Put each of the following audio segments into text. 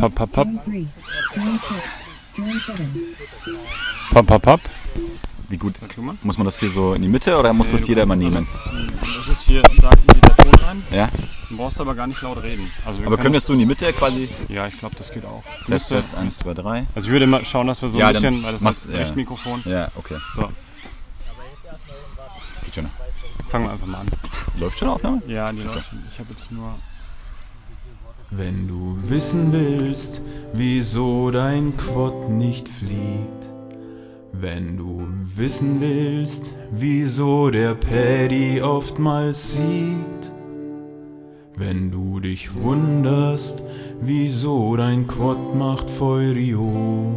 Pop, pop, pop. Pop, pop, pop. Wie gut? Muss man das hier so in die Mitte oder muss das jeder mal nehmen? Das ist hier, da geht der Ton rein. Ja? Du brauchst aber gar nicht laut reden. Also Aber können wir das so in die Mitte quasi? Ja, ich glaube, das geht auch. Test, Test, 1, 2, 3. Also ich würde mal schauen, dass wir so Ja, ein bisschen, weil das machst- ist ja. ein Richtmikrofon. Ja, okay. So, Geht schon. fangen wir einfach mal an. Läuft schon Aufnahme? Ja, die Leute. Ich habe jetzt nur. Wenn du wissen willst, wieso dein Quad nicht fliegt. Wenn du wissen willst, wieso der Paddy oftmals siegt. Wenn du dich wunderst, wieso dein Quad macht Feurio.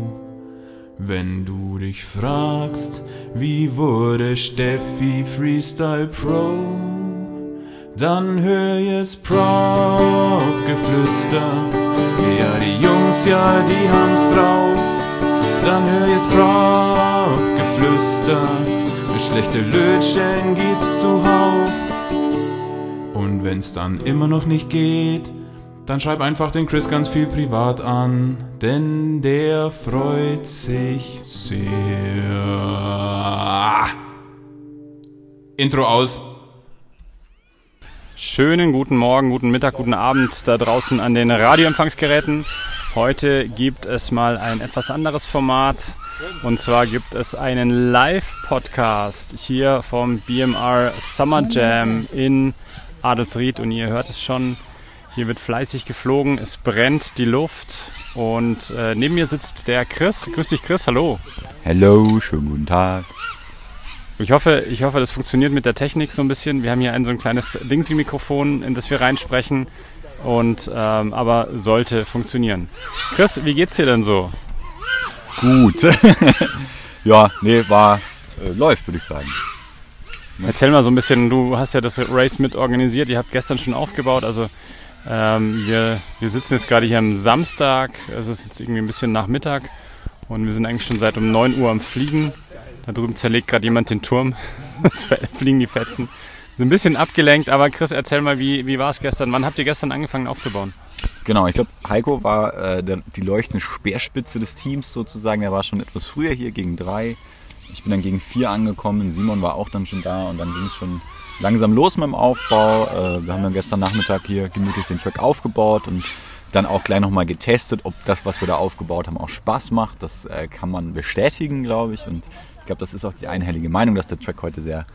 Wenn du dich fragst, wie wurde Steffi Freestyle Pro? Dann hör jetzt Prop-Geflüster. Ja, die Jungs, ja, die haben's drauf. Dann hör jetzt Prop-Geflüster. Schlechte Lötstellen gibt's zuhauf. Und wenn's dann immer noch nicht geht, dann schreib einfach den Chris ganz viel privat an, denn der freut sich sehr. Intro aus. Schönen guten Morgen, guten Mittag, guten Abend da draußen an den Radioempfangsgeräten. Heute gibt es mal ein etwas anderes Format. Und zwar gibt es einen Live-Podcast hier vom BMR Summer Jam in Adelsried. Und ihr hört es schon, hier wird fleißig geflogen, es brennt die Luft. Und äh, neben mir sitzt der Chris. Grüß dich, Chris, hallo. Hello, schönen guten Tag. Ich hoffe, ich hoffe, das funktioniert mit der Technik so ein bisschen. Wir haben hier ein so ein kleines Dingsy-Mikrofon, in das wir reinsprechen. Und ähm, aber sollte funktionieren. Chris, wie geht's dir denn so? Gut. ja, nee, war, äh, läuft, würde ich sagen. Erzähl mal so ein bisschen, du hast ja das Race mit organisiert, ihr habt gestern schon aufgebaut, also ähm, wir, wir sitzen jetzt gerade hier am Samstag, es ist jetzt irgendwie ein bisschen nach Mittag und wir sind eigentlich schon seit um 9 Uhr am Fliegen. Da drüben zerlegt gerade jemand den Turm, es fliegen die Fetzen. So ein bisschen abgelenkt, aber Chris, erzähl mal, wie, wie war es gestern? Wann habt ihr gestern angefangen aufzubauen? Genau, ich glaube, Heiko war äh, der, die leuchtende Speerspitze des Teams sozusagen. Er war schon etwas früher hier gegen drei. Ich bin dann gegen vier angekommen. Simon war auch dann schon da und dann ging es schon langsam los mit dem Aufbau. Äh, wir haben dann gestern Nachmittag hier gemütlich den Track aufgebaut und dann auch gleich nochmal getestet, ob das, was wir da aufgebaut haben, auch Spaß macht. Das äh, kann man bestätigen, glaube ich. Und glaube, das ist auch die einhellige Meinung, dass der Track heute sehr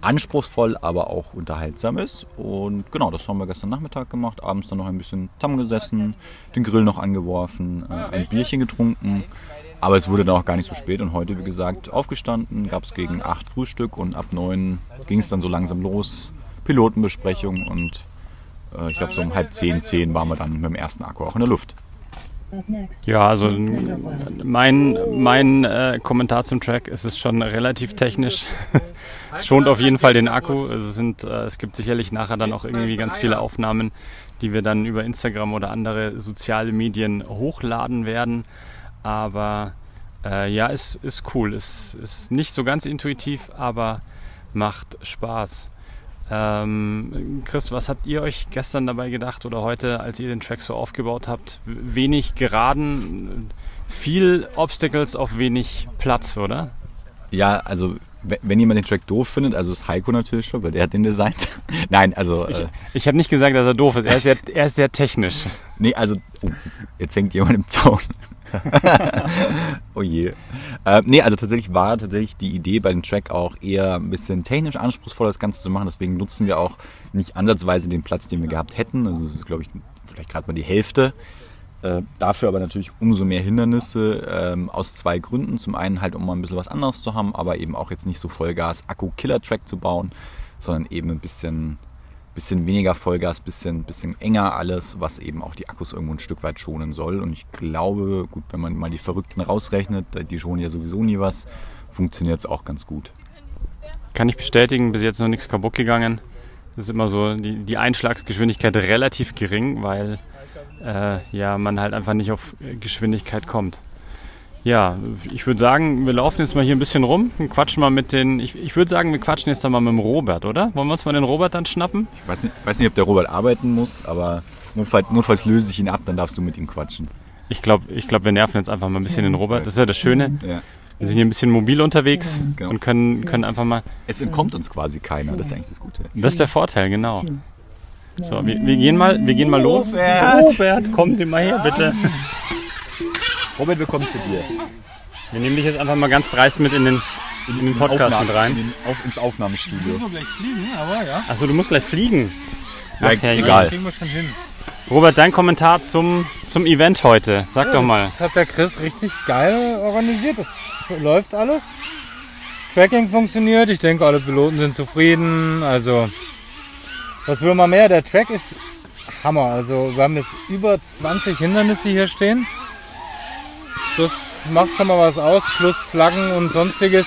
anspruchsvoll, aber auch unterhaltsam ist. Und genau, das haben wir gestern Nachmittag gemacht. Abends dann noch ein bisschen zusammengesessen, den Grill noch angeworfen, äh, ein Bierchen getrunken. Aber es wurde dann auch gar nicht so spät und heute, wie gesagt, aufgestanden, gab es gegen 8 Frühstück und ab 9 ging es dann so langsam los. Pilotenbesprechung und äh, ich glaube so um halb 10, 10 waren wir dann mit dem ersten Akku auch in der Luft. Ja, also mein, mein äh, Kommentar zum Track es ist schon relativ technisch. es schont auf jeden Fall den Akku. Es, sind, äh, es gibt sicherlich nachher dann auch irgendwie ganz viele Aufnahmen, die wir dann über Instagram oder andere soziale Medien hochladen werden. Aber äh, ja, es ist cool. Es ist nicht so ganz intuitiv, aber macht Spaß. Ähm, Chris, was habt ihr euch gestern dabei gedacht oder heute, als ihr den Track so aufgebaut habt? Wenig geraden, viel Obstacles auf wenig Platz, oder? Ja, also wenn jemand den Track doof findet, also ist Heiko natürlich schon, weil der hat den designt. Nein, also Ich, äh, ich habe nicht gesagt, dass er doof ist. Er ist sehr, er ist sehr technisch. Nee, also, oh, jetzt, jetzt hängt jemand im Zaun. oh je. Äh, nee, also tatsächlich war tatsächlich die Idee bei dem Track auch eher ein bisschen technisch anspruchsvoll, das Ganze zu machen. Deswegen nutzen wir auch nicht ansatzweise den Platz, den wir gehabt hätten. Also, das ist, glaube ich, vielleicht gerade mal die Hälfte. Äh, dafür aber natürlich umso mehr Hindernisse ähm, aus zwei Gründen. Zum einen halt, um mal ein bisschen was anderes zu haben, aber eben auch jetzt nicht so Vollgas Akku-Killer-Track zu bauen, sondern eben ein bisschen bisschen weniger Vollgas, bisschen, bisschen enger alles, was eben auch die Akkus irgendwo ein Stück weit schonen soll. Und ich glaube, gut, wenn man mal die Verrückten rausrechnet, die schonen ja sowieso nie was, funktioniert es auch ganz gut. Kann ich bestätigen, bis jetzt noch nichts kaputt gegangen. Das ist immer so die, die Einschlagsgeschwindigkeit relativ gering, weil äh, ja, man halt einfach nicht auf Geschwindigkeit kommt. Ja, ich würde sagen, wir laufen jetzt mal hier ein bisschen rum und quatschen mal mit den. Ich, ich würde sagen, wir quatschen jetzt dann mal mit dem Robert, oder? Wollen wir uns mal den Robert dann schnappen? Ich weiß nicht, weiß nicht ob der Robert arbeiten muss, aber notfalls, notfalls löse ich ihn ab, dann darfst du mit ihm quatschen. Ich glaube, ich glaub, wir nerven jetzt einfach mal ein bisschen den Robert. Das ist ja das Schöne. Ja. Wir sind hier ein bisschen mobil unterwegs Genau. und können, können einfach mal. Es entkommt uns quasi keiner, das ist eigentlich das Gute. Das ist der Vorteil, genau. So, wir, wir, gehen, mal, wir gehen mal los. Robert! Robert, kommen Sie mal her, bitte. Robert, willkommen zu dir. Wir nehmen dich jetzt einfach mal ganz dreist mit in den, in den Podcast Aufnahme- mit rein. In den, auf, ins Aufnahmestudio. gleich fliegen, aber ja. Achso, du musst gleich fliegen. Ja, ja, egal. Kriegen wir schon hin. Robert, dein Kommentar zum, zum Event heute. Sag doch mal. Das hat der Chris richtig geil organisiert. Das läuft alles. Tracking funktioniert. Ich denke, alle Piloten sind zufrieden. Also, was will man mehr? Der Track ist Hammer. Also, wir haben jetzt über 20 Hindernisse hier stehen. Das macht schon mal was aus. Plus Flaggen und sonstiges.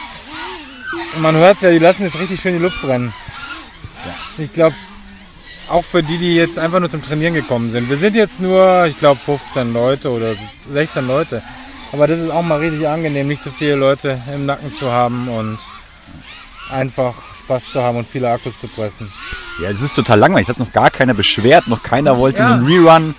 Und man hört ja, die lassen jetzt richtig schön die Luft brennen. Ich glaube, auch für die, die jetzt einfach nur zum Trainieren gekommen sind. Wir sind jetzt nur, ich glaube, 15 Leute oder 16 Leute. Aber das ist auch mal richtig angenehm, nicht so viele Leute im Nacken zu haben und einfach Spaß zu haben und viele Akkus zu pressen. Ja, es ist total langweilig. Es hat noch gar keiner beschwert, noch keiner wollte Ja. einen Rerun.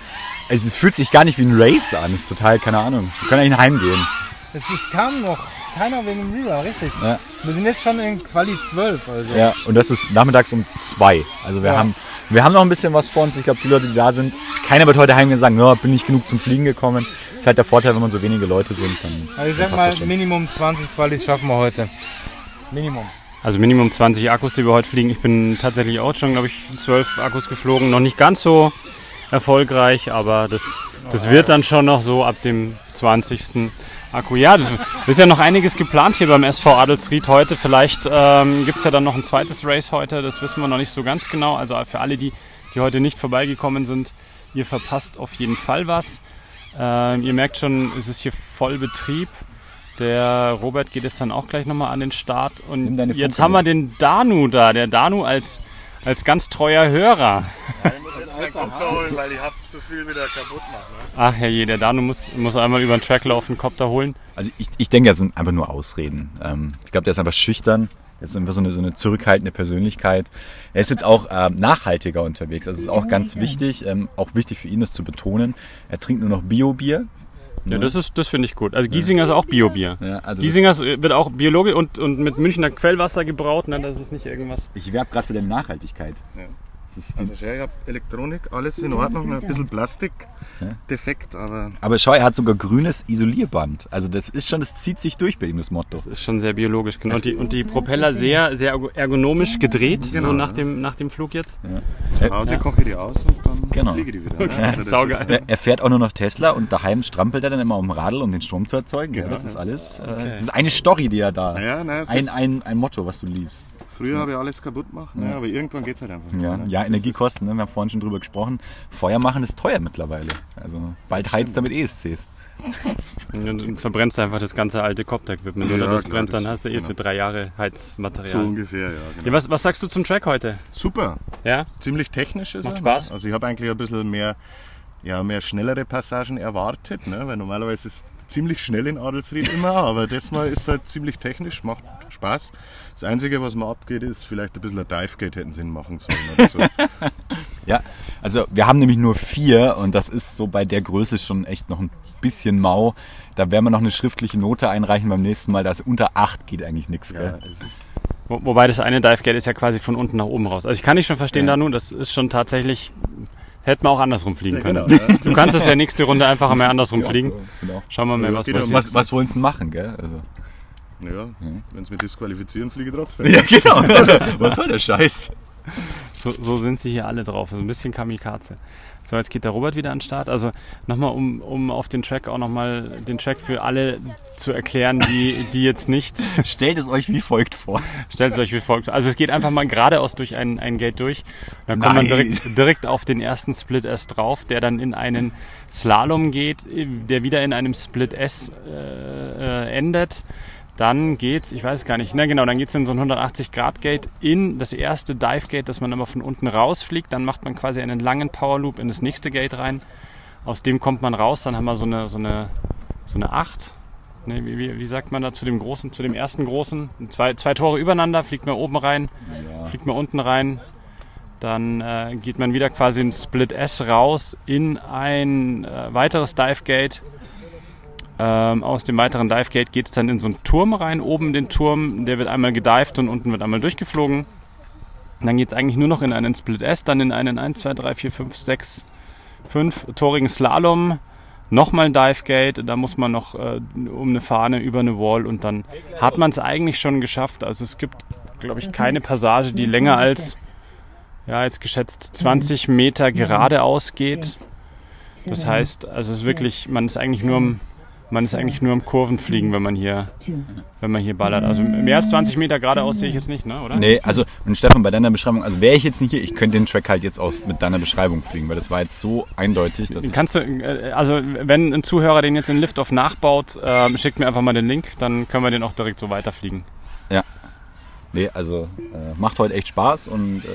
Also, es fühlt sich gar nicht wie ein Race an. Es ist total, keine Ahnung. Wir können eigentlich heimgehen. Es ist, kam noch keiner wegen dem Rerun, richtig. Ja. Wir sind jetzt schon in Quali 12. Also. Ja, und das ist nachmittags um zwei. Also wir Ja. haben wir haben noch ein bisschen was vor uns. Ich glaube, die Leute, die da sind, keiner wird heute heimgehen und sagen, ja, bin nicht genug zum Fliegen gekommen. Das ist halt der Vorteil, wenn man so wenige Leute sind. Dann, Also ich sag mal. Minimum 20 Qualis schaffen wir heute. Minimum. Also Minimum 20 Akkus, die wir heute fliegen. Ich bin tatsächlich auch schon, glaube ich, 12 Akkus geflogen. Noch nicht ganz so erfolgreich, aber das, das wird dann schon noch so ab dem 20. Akku. Ja, ist ja noch einiges geplant hier beim SV Adelsried heute. Vielleicht ähm, gibt es ja dann noch ein zweites Race heute. Das wissen wir noch nicht so ganz genau. Also für alle, die, die heute nicht vorbeigekommen sind, ihr verpasst auf jeden Fall was. Ähm, ihr merkt schon, es ist hier voll Betrieb. Der Robert geht jetzt dann auch gleich nochmal an den Start. Und jetzt haben wir den Danu da. Der Danu als, als ganz treuer Hörer. Ich muss jetzt meinen Kopter holen, weil ich hab zu viel wieder kaputt machen. Ne? Ach herrje, der Danu muss, muss einmal über den Track laufen, Kopter holen. Also ich, ich denke, das sind einfach nur Ausreden. Ähm, ich glaube, der ist einfach schüchtern. Er ist einfach so eine, so eine zurückhaltende Persönlichkeit. Er ist jetzt auch ähm, nachhaltiger unterwegs. Also es ist auch ganz wichtig, ähm, auch wichtig für ihn, das zu betonen. Er trinkt nur noch Bio-Bier. Ja, das ist, das finde ich gut. Also Giesinger ist auch Bio-Bier. Ja, also Giesinger wird auch biologisch und, und mit Münchner Quellwasser gebraut. Ne? Das ist nicht irgendwas. ich werbe gerade für deine Nachhaltigkeit. Ja. Das ist die, Also schau, ich hab Elektronik, alles in Ordnung, ein bisschen Plastik, Ja. defekt, aber aber schau, er hat sogar grünes Isolierband. Also das ist schon, das zieht sich durch bei ihm, das Motto. Das ist schon sehr biologisch. Genau. Und die, und die Propeller sehr, sehr ergonomisch gedreht, so Genau, nach ja. dem, nach dem Flug jetzt. zu Hause koche ich die aus und dann Genau. fliege ich die wieder. Ne? Okay, Also das saugeil. Er, er fährt auch nur noch Tesla und daheim strampelt er dann immer um Radl, um den Strom zu erzeugen. Ja, Genau, das ist ja. alles. Äh, Das ist eine Story, die er da. Ja, nein, Ein, ist, ein, ein Motto, was du liebst. Früher habe ich alles kaputt gemacht, ne? aber irgendwann geht es halt einfach. nicht Ja, mehr, ne? ja Energiekosten, ne? wir haben vorhin schon drüber gesprochen. Feuer machen ist teuer mittlerweile. Also bald heizt er mit ESCs. Und dann verbrennst du einfach das ganze alte Copter-Equipment. Ja, Oder das klar, brennt, dann hast du eh genau. für drei Jahre Heizmaterial. So ungefähr, ja. Genau. Ja, was, was sagst du zum Track heute? Super, Ja? ziemlich technisch ist Macht er. Spaß. Ne? Also ich habe eigentlich ein bisschen mehr, ja, mehr schnellere Passagen erwartet, ne? weil normalerweise ist ziemlich schnell in Adelsried immer, aber das Mal ist halt ziemlich technisch, macht Spaß. Das Einzige, was mir abgeht, ist vielleicht ein bisschen ein Divegate hätten Sinn machen sollen oder so. Ja, also wir haben nämlich nur vier und das ist so bei der Größe schon echt noch ein bisschen mau. Da werden wir noch eine schriftliche Note einreichen beim nächsten Mal. dass unter acht geht eigentlich nichts. ja, Wo, wobei das eine Divegate ist ja quasi von unten nach oben raus. Also ich kann nicht schon verstehen, Ja. Danu, das ist schon tatsächlich, das hätte man auch andersrum fliegen ja, können. genau, ja. Du kannst es ja nächste Runde einfach einmal andersrum fliegen. Genau. Schauen wir mal, Ja, was ja. passiert. Was, was wollen sie denn machen, gell? Also, Ja, wenn sie mich disqualifizieren, fliege ich trotzdem. ja, genau. Was soll, das, was soll der Scheiß? So, so sind sie hier alle drauf. So ein bisschen Kamikaze. So, jetzt geht der Robert wieder an den Start. Also nochmal, um, um auf den Track auch nochmal den Track für alle zu erklären, die, die jetzt nicht. Stellt es euch wie folgt vor. Stellt es euch wie folgt. vor. Also es geht einfach mal geradeaus durch ein, ein Gate durch. Dann kommt man Nein. direkt, direkt auf den ersten Split S drauf, der dann in einen Slalom geht, der wieder in einem Split S äh, äh, endet. Dann geht's, ich weiß es gar nicht, na genau, dann geht's in so ein 180-Grad-Gate in das erste Dive-Gate, das man aber von unten rausfliegt. Dann macht man quasi einen langen Power-Loop in das nächste Gate rein. Aus dem kommt man raus, dann haben wir so eine, so eine, so eine 8 Nee, wie, wie, wie, sagt man da zu dem großen, zu dem ersten großen? Zwei, zwei Tore übereinander, fliegt man oben rein, ja. fliegt man unten rein. Dann äh, geht man wieder quasi in Split S raus in ein äh, weiteres Dive Gate. Ähm, aus dem weiteren Dive Gate geht es dann in so einen Turm rein. Oben den Turm, der wird einmal gedived und unten wird einmal durchgeflogen. dann geht es eigentlich nur noch in einen Split S, dann in einen 1, 2, 3, 4, 5, 6, 5 torigen Slalom nochmal ein Dive Gate, da muss man noch äh, um eine Fahne über eine Wall und dann hat man es eigentlich schon geschafft. Also es gibt, glaube ich, keine Passage, die länger als, ja, jetzt geschätzt 20 Meter geradeaus geht. Das heißt, also es ist wirklich, man ist eigentlich nur am man ist eigentlich nur am Kurvenfliegen, wenn man hier, wenn man hier ballert. Also mehr als 20 Meter geradeaus sehe ich jetzt nicht, ne? oder? Nee, also und Stefan, bei deiner Beschreibung, also wäre ich jetzt nicht hier, ich könnte den Track halt jetzt auch mit deiner Beschreibung fliegen, weil das war jetzt so eindeutig. Dass Kannst du, äh, also wenn ein Zuhörer den jetzt in Liftoff nachbaut, äh, schickt mir einfach mal den Link, dann können wir den auch direkt so weiterfliegen. Ja. Nee, also äh, macht heute echt Spaß und äh,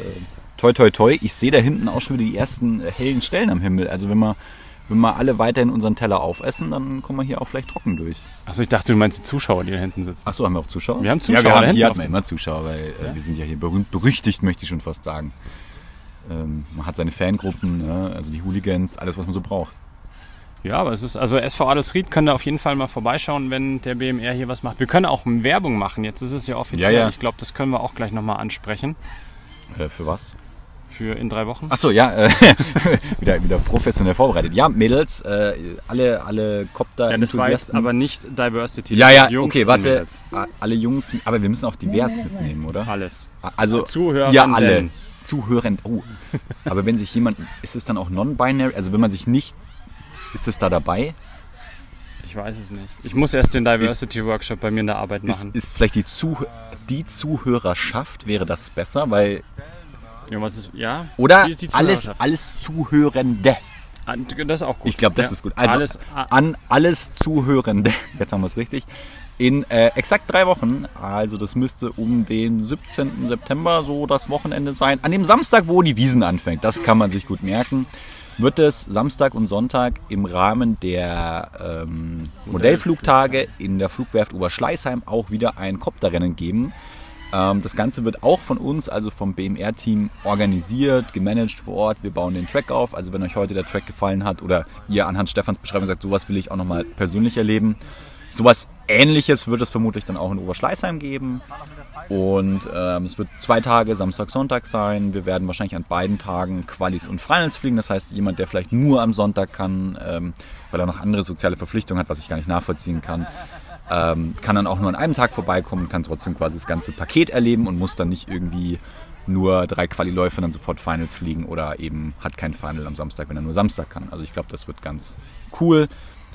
toi toi toi, ich sehe da hinten auch schon wieder die ersten äh, hellen Stellen am Himmel. Also wenn man wenn wir alle weiterhin unseren Teller aufessen, dann kommen wir hier auch vielleicht trocken durch. Achso, ich dachte, du meinst die Zuschauer, die da hinten sitzen. Achso, haben wir auch Zuschauer? Wir haben Zuschauer. Ja, wir haben, hier hatten wir immer Zuschauer, weil äh, ja? wir sind ja hier berühmt, berüchtigt, möchte ich schon fast sagen. Ähm, man hat seine Fangruppen, ne? also die Hooligans, alles, was man so braucht. Ja, aber es ist, also SV Adelsried können da auf jeden Fall mal vorbeischauen, wenn der BMR hier was macht. Wir können auch Werbung machen, jetzt ist es ja offiziell. Ja, ja. Ich glaube, das können wir auch gleich nochmal ansprechen. Äh, für was? Für in drei Wochen. Achso, ja, äh, wieder, wieder professionell vorbereitet. Ja, Mädels, äh, alle, alle Copter. Ja, das war jetzt aber nicht Diversity. Ja, ja, Jungs okay, warte. Mädels. Alle Jungs, aber wir müssen auch divers mitnehmen, oder? Alles. Also, Zuhörer. Ja, alle. Zuhören. Oh. Aber wenn sich jemand, ist es dann auch non-binary? Also wenn man sich nicht, ist es da dabei? Ich weiß es nicht. Ich muss erst den Diversity Workshop bei mir in der Arbeit machen. Ist, ist vielleicht die, Zuh die Zuhörerschaft, wäre das besser? Weil ja, was ist, ja? Oder die, die alles, alles Zuhörende. Ah, das ist auch gut. Ich glaube, das ja. ist gut. Also alles, an alles Zuhörende, jetzt haben wir es richtig, in äh, exakt drei Wochen, also das müsste um den 17. September so das Wochenende sein, an dem Samstag, wo die Wiesen anfängt, das kann man sich gut merken, wird es Samstag und Sonntag im Rahmen der ähm, Modellflugtage in der Flugwerft Oberschleißheim auch wieder ein Kopterrennen geben. Ähm, das Ganze wird auch von uns, also vom BMR-Team, organisiert, gemanagt vor Ort. Wir bauen den Track auf. Also wenn euch heute der Track gefallen hat oder ihr anhand Stefans Beschreibung sagt, sowas will ich auch nochmal persönlich erleben. Sowas ähnliches wird es vermutlich dann auch in Oberschleißheim geben. Und ähm, es wird zwei Tage, Samstag, Sonntag sein. Wir werden wahrscheinlich an beiden Tagen Qualis und Finals fliegen. Das heißt, jemand, der vielleicht nur am Sonntag kann, ähm, weil er noch andere soziale Verpflichtungen hat, was ich gar nicht nachvollziehen kann, ähm, kann dann auch nur an einem Tag vorbeikommen und kann trotzdem quasi das ganze Paket erleben und muss dann nicht irgendwie nur drei Quali-Läufe und dann sofort Finals fliegen oder eben hat kein Final am Samstag, wenn er nur Samstag kann. Also ich glaube, das wird ganz cool.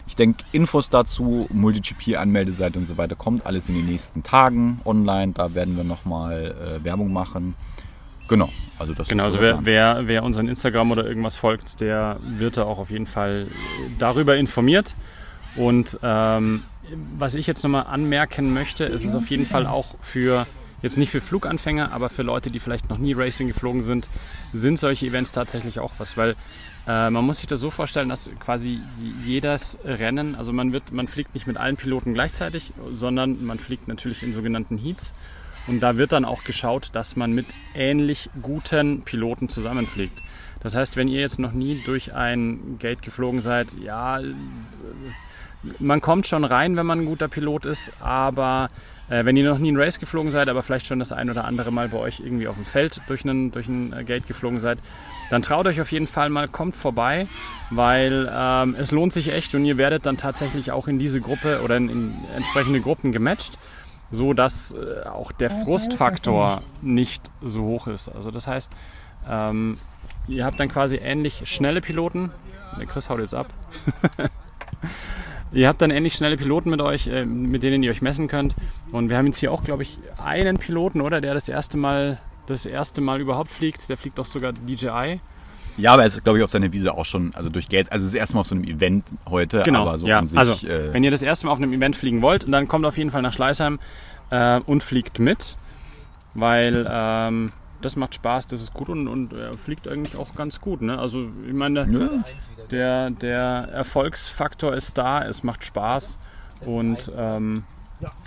Ich denke, Infos dazu, MultiGP-Anmeldeseite und so weiter, kommt alles in den nächsten Tagen online. Da werden wir nochmal äh, Werbung machen. Genau, also das Genau, also wer, wer, wer unseren Instagram oder irgendwas folgt, der wird da auch auf jeden Fall darüber informiert. Und ähm, was ich jetzt nochmal anmerken möchte, ist es auf jeden Fall auch für, jetzt nicht für Fluganfänger, aber für Leute, die vielleicht noch nie Racing geflogen sind, sind solche Events tatsächlich auch was, weil äh, man muss sich das so vorstellen, dass quasi jedes Rennen, also man wird, man fliegt nicht mit allen Piloten gleichzeitig, sondern man fliegt natürlich in sogenannten Heats. Und da wird dann auch geschaut, dass man mit ähnlich guten Piloten zusammenfliegt. Das heißt, wenn ihr jetzt noch nie durch ein Gate geflogen seid, ja, man kommt schon rein, wenn man ein guter Pilot ist, aber äh, wenn ihr noch nie ein Race geflogen seid, aber vielleicht schon das ein oder andere Mal bei euch irgendwie auf dem Feld durch einen, durch ein äh, Gate geflogen seid, dann traut euch auf jeden Fall mal, kommt vorbei, weil ähm, es lohnt sich echt und ihr werdet dann tatsächlich auch in diese Gruppe oder in, in entsprechende Gruppen gematcht, so dass äh, auch der Frustfaktor nicht so hoch ist. Also das heißt, ähm, ihr habt dann quasi ähnlich schnelle Piloten. Der Chris haut jetzt ab. Ihr habt dann endlich schnelle Piloten mit euch, äh, mit denen ihr euch messen könnt. Und wir haben jetzt hier auch, glaube ich, einen Piloten, oder? Der das erste Mal, das erste Mal überhaupt fliegt. Der fliegt auch sogar DJI. Ja, aber er ist, glaube ich, auf seiner Wiese auch schon, also durch Gates. Also es ist erstmal auf so einem Event heute, genau, aber so ja. an sich. Also, äh, wenn ihr das erste Mal auf einem Event fliegen wollt, dann kommt auf jeden Fall nach Schleißheim äh, und fliegt mit. Weil ähm, das macht Spaß, das ist gut und, und er fliegt eigentlich auch ganz gut. Ne? Also ich meine, ja. der, der Erfolgsfaktor ist da, es macht Spaß Und ähm,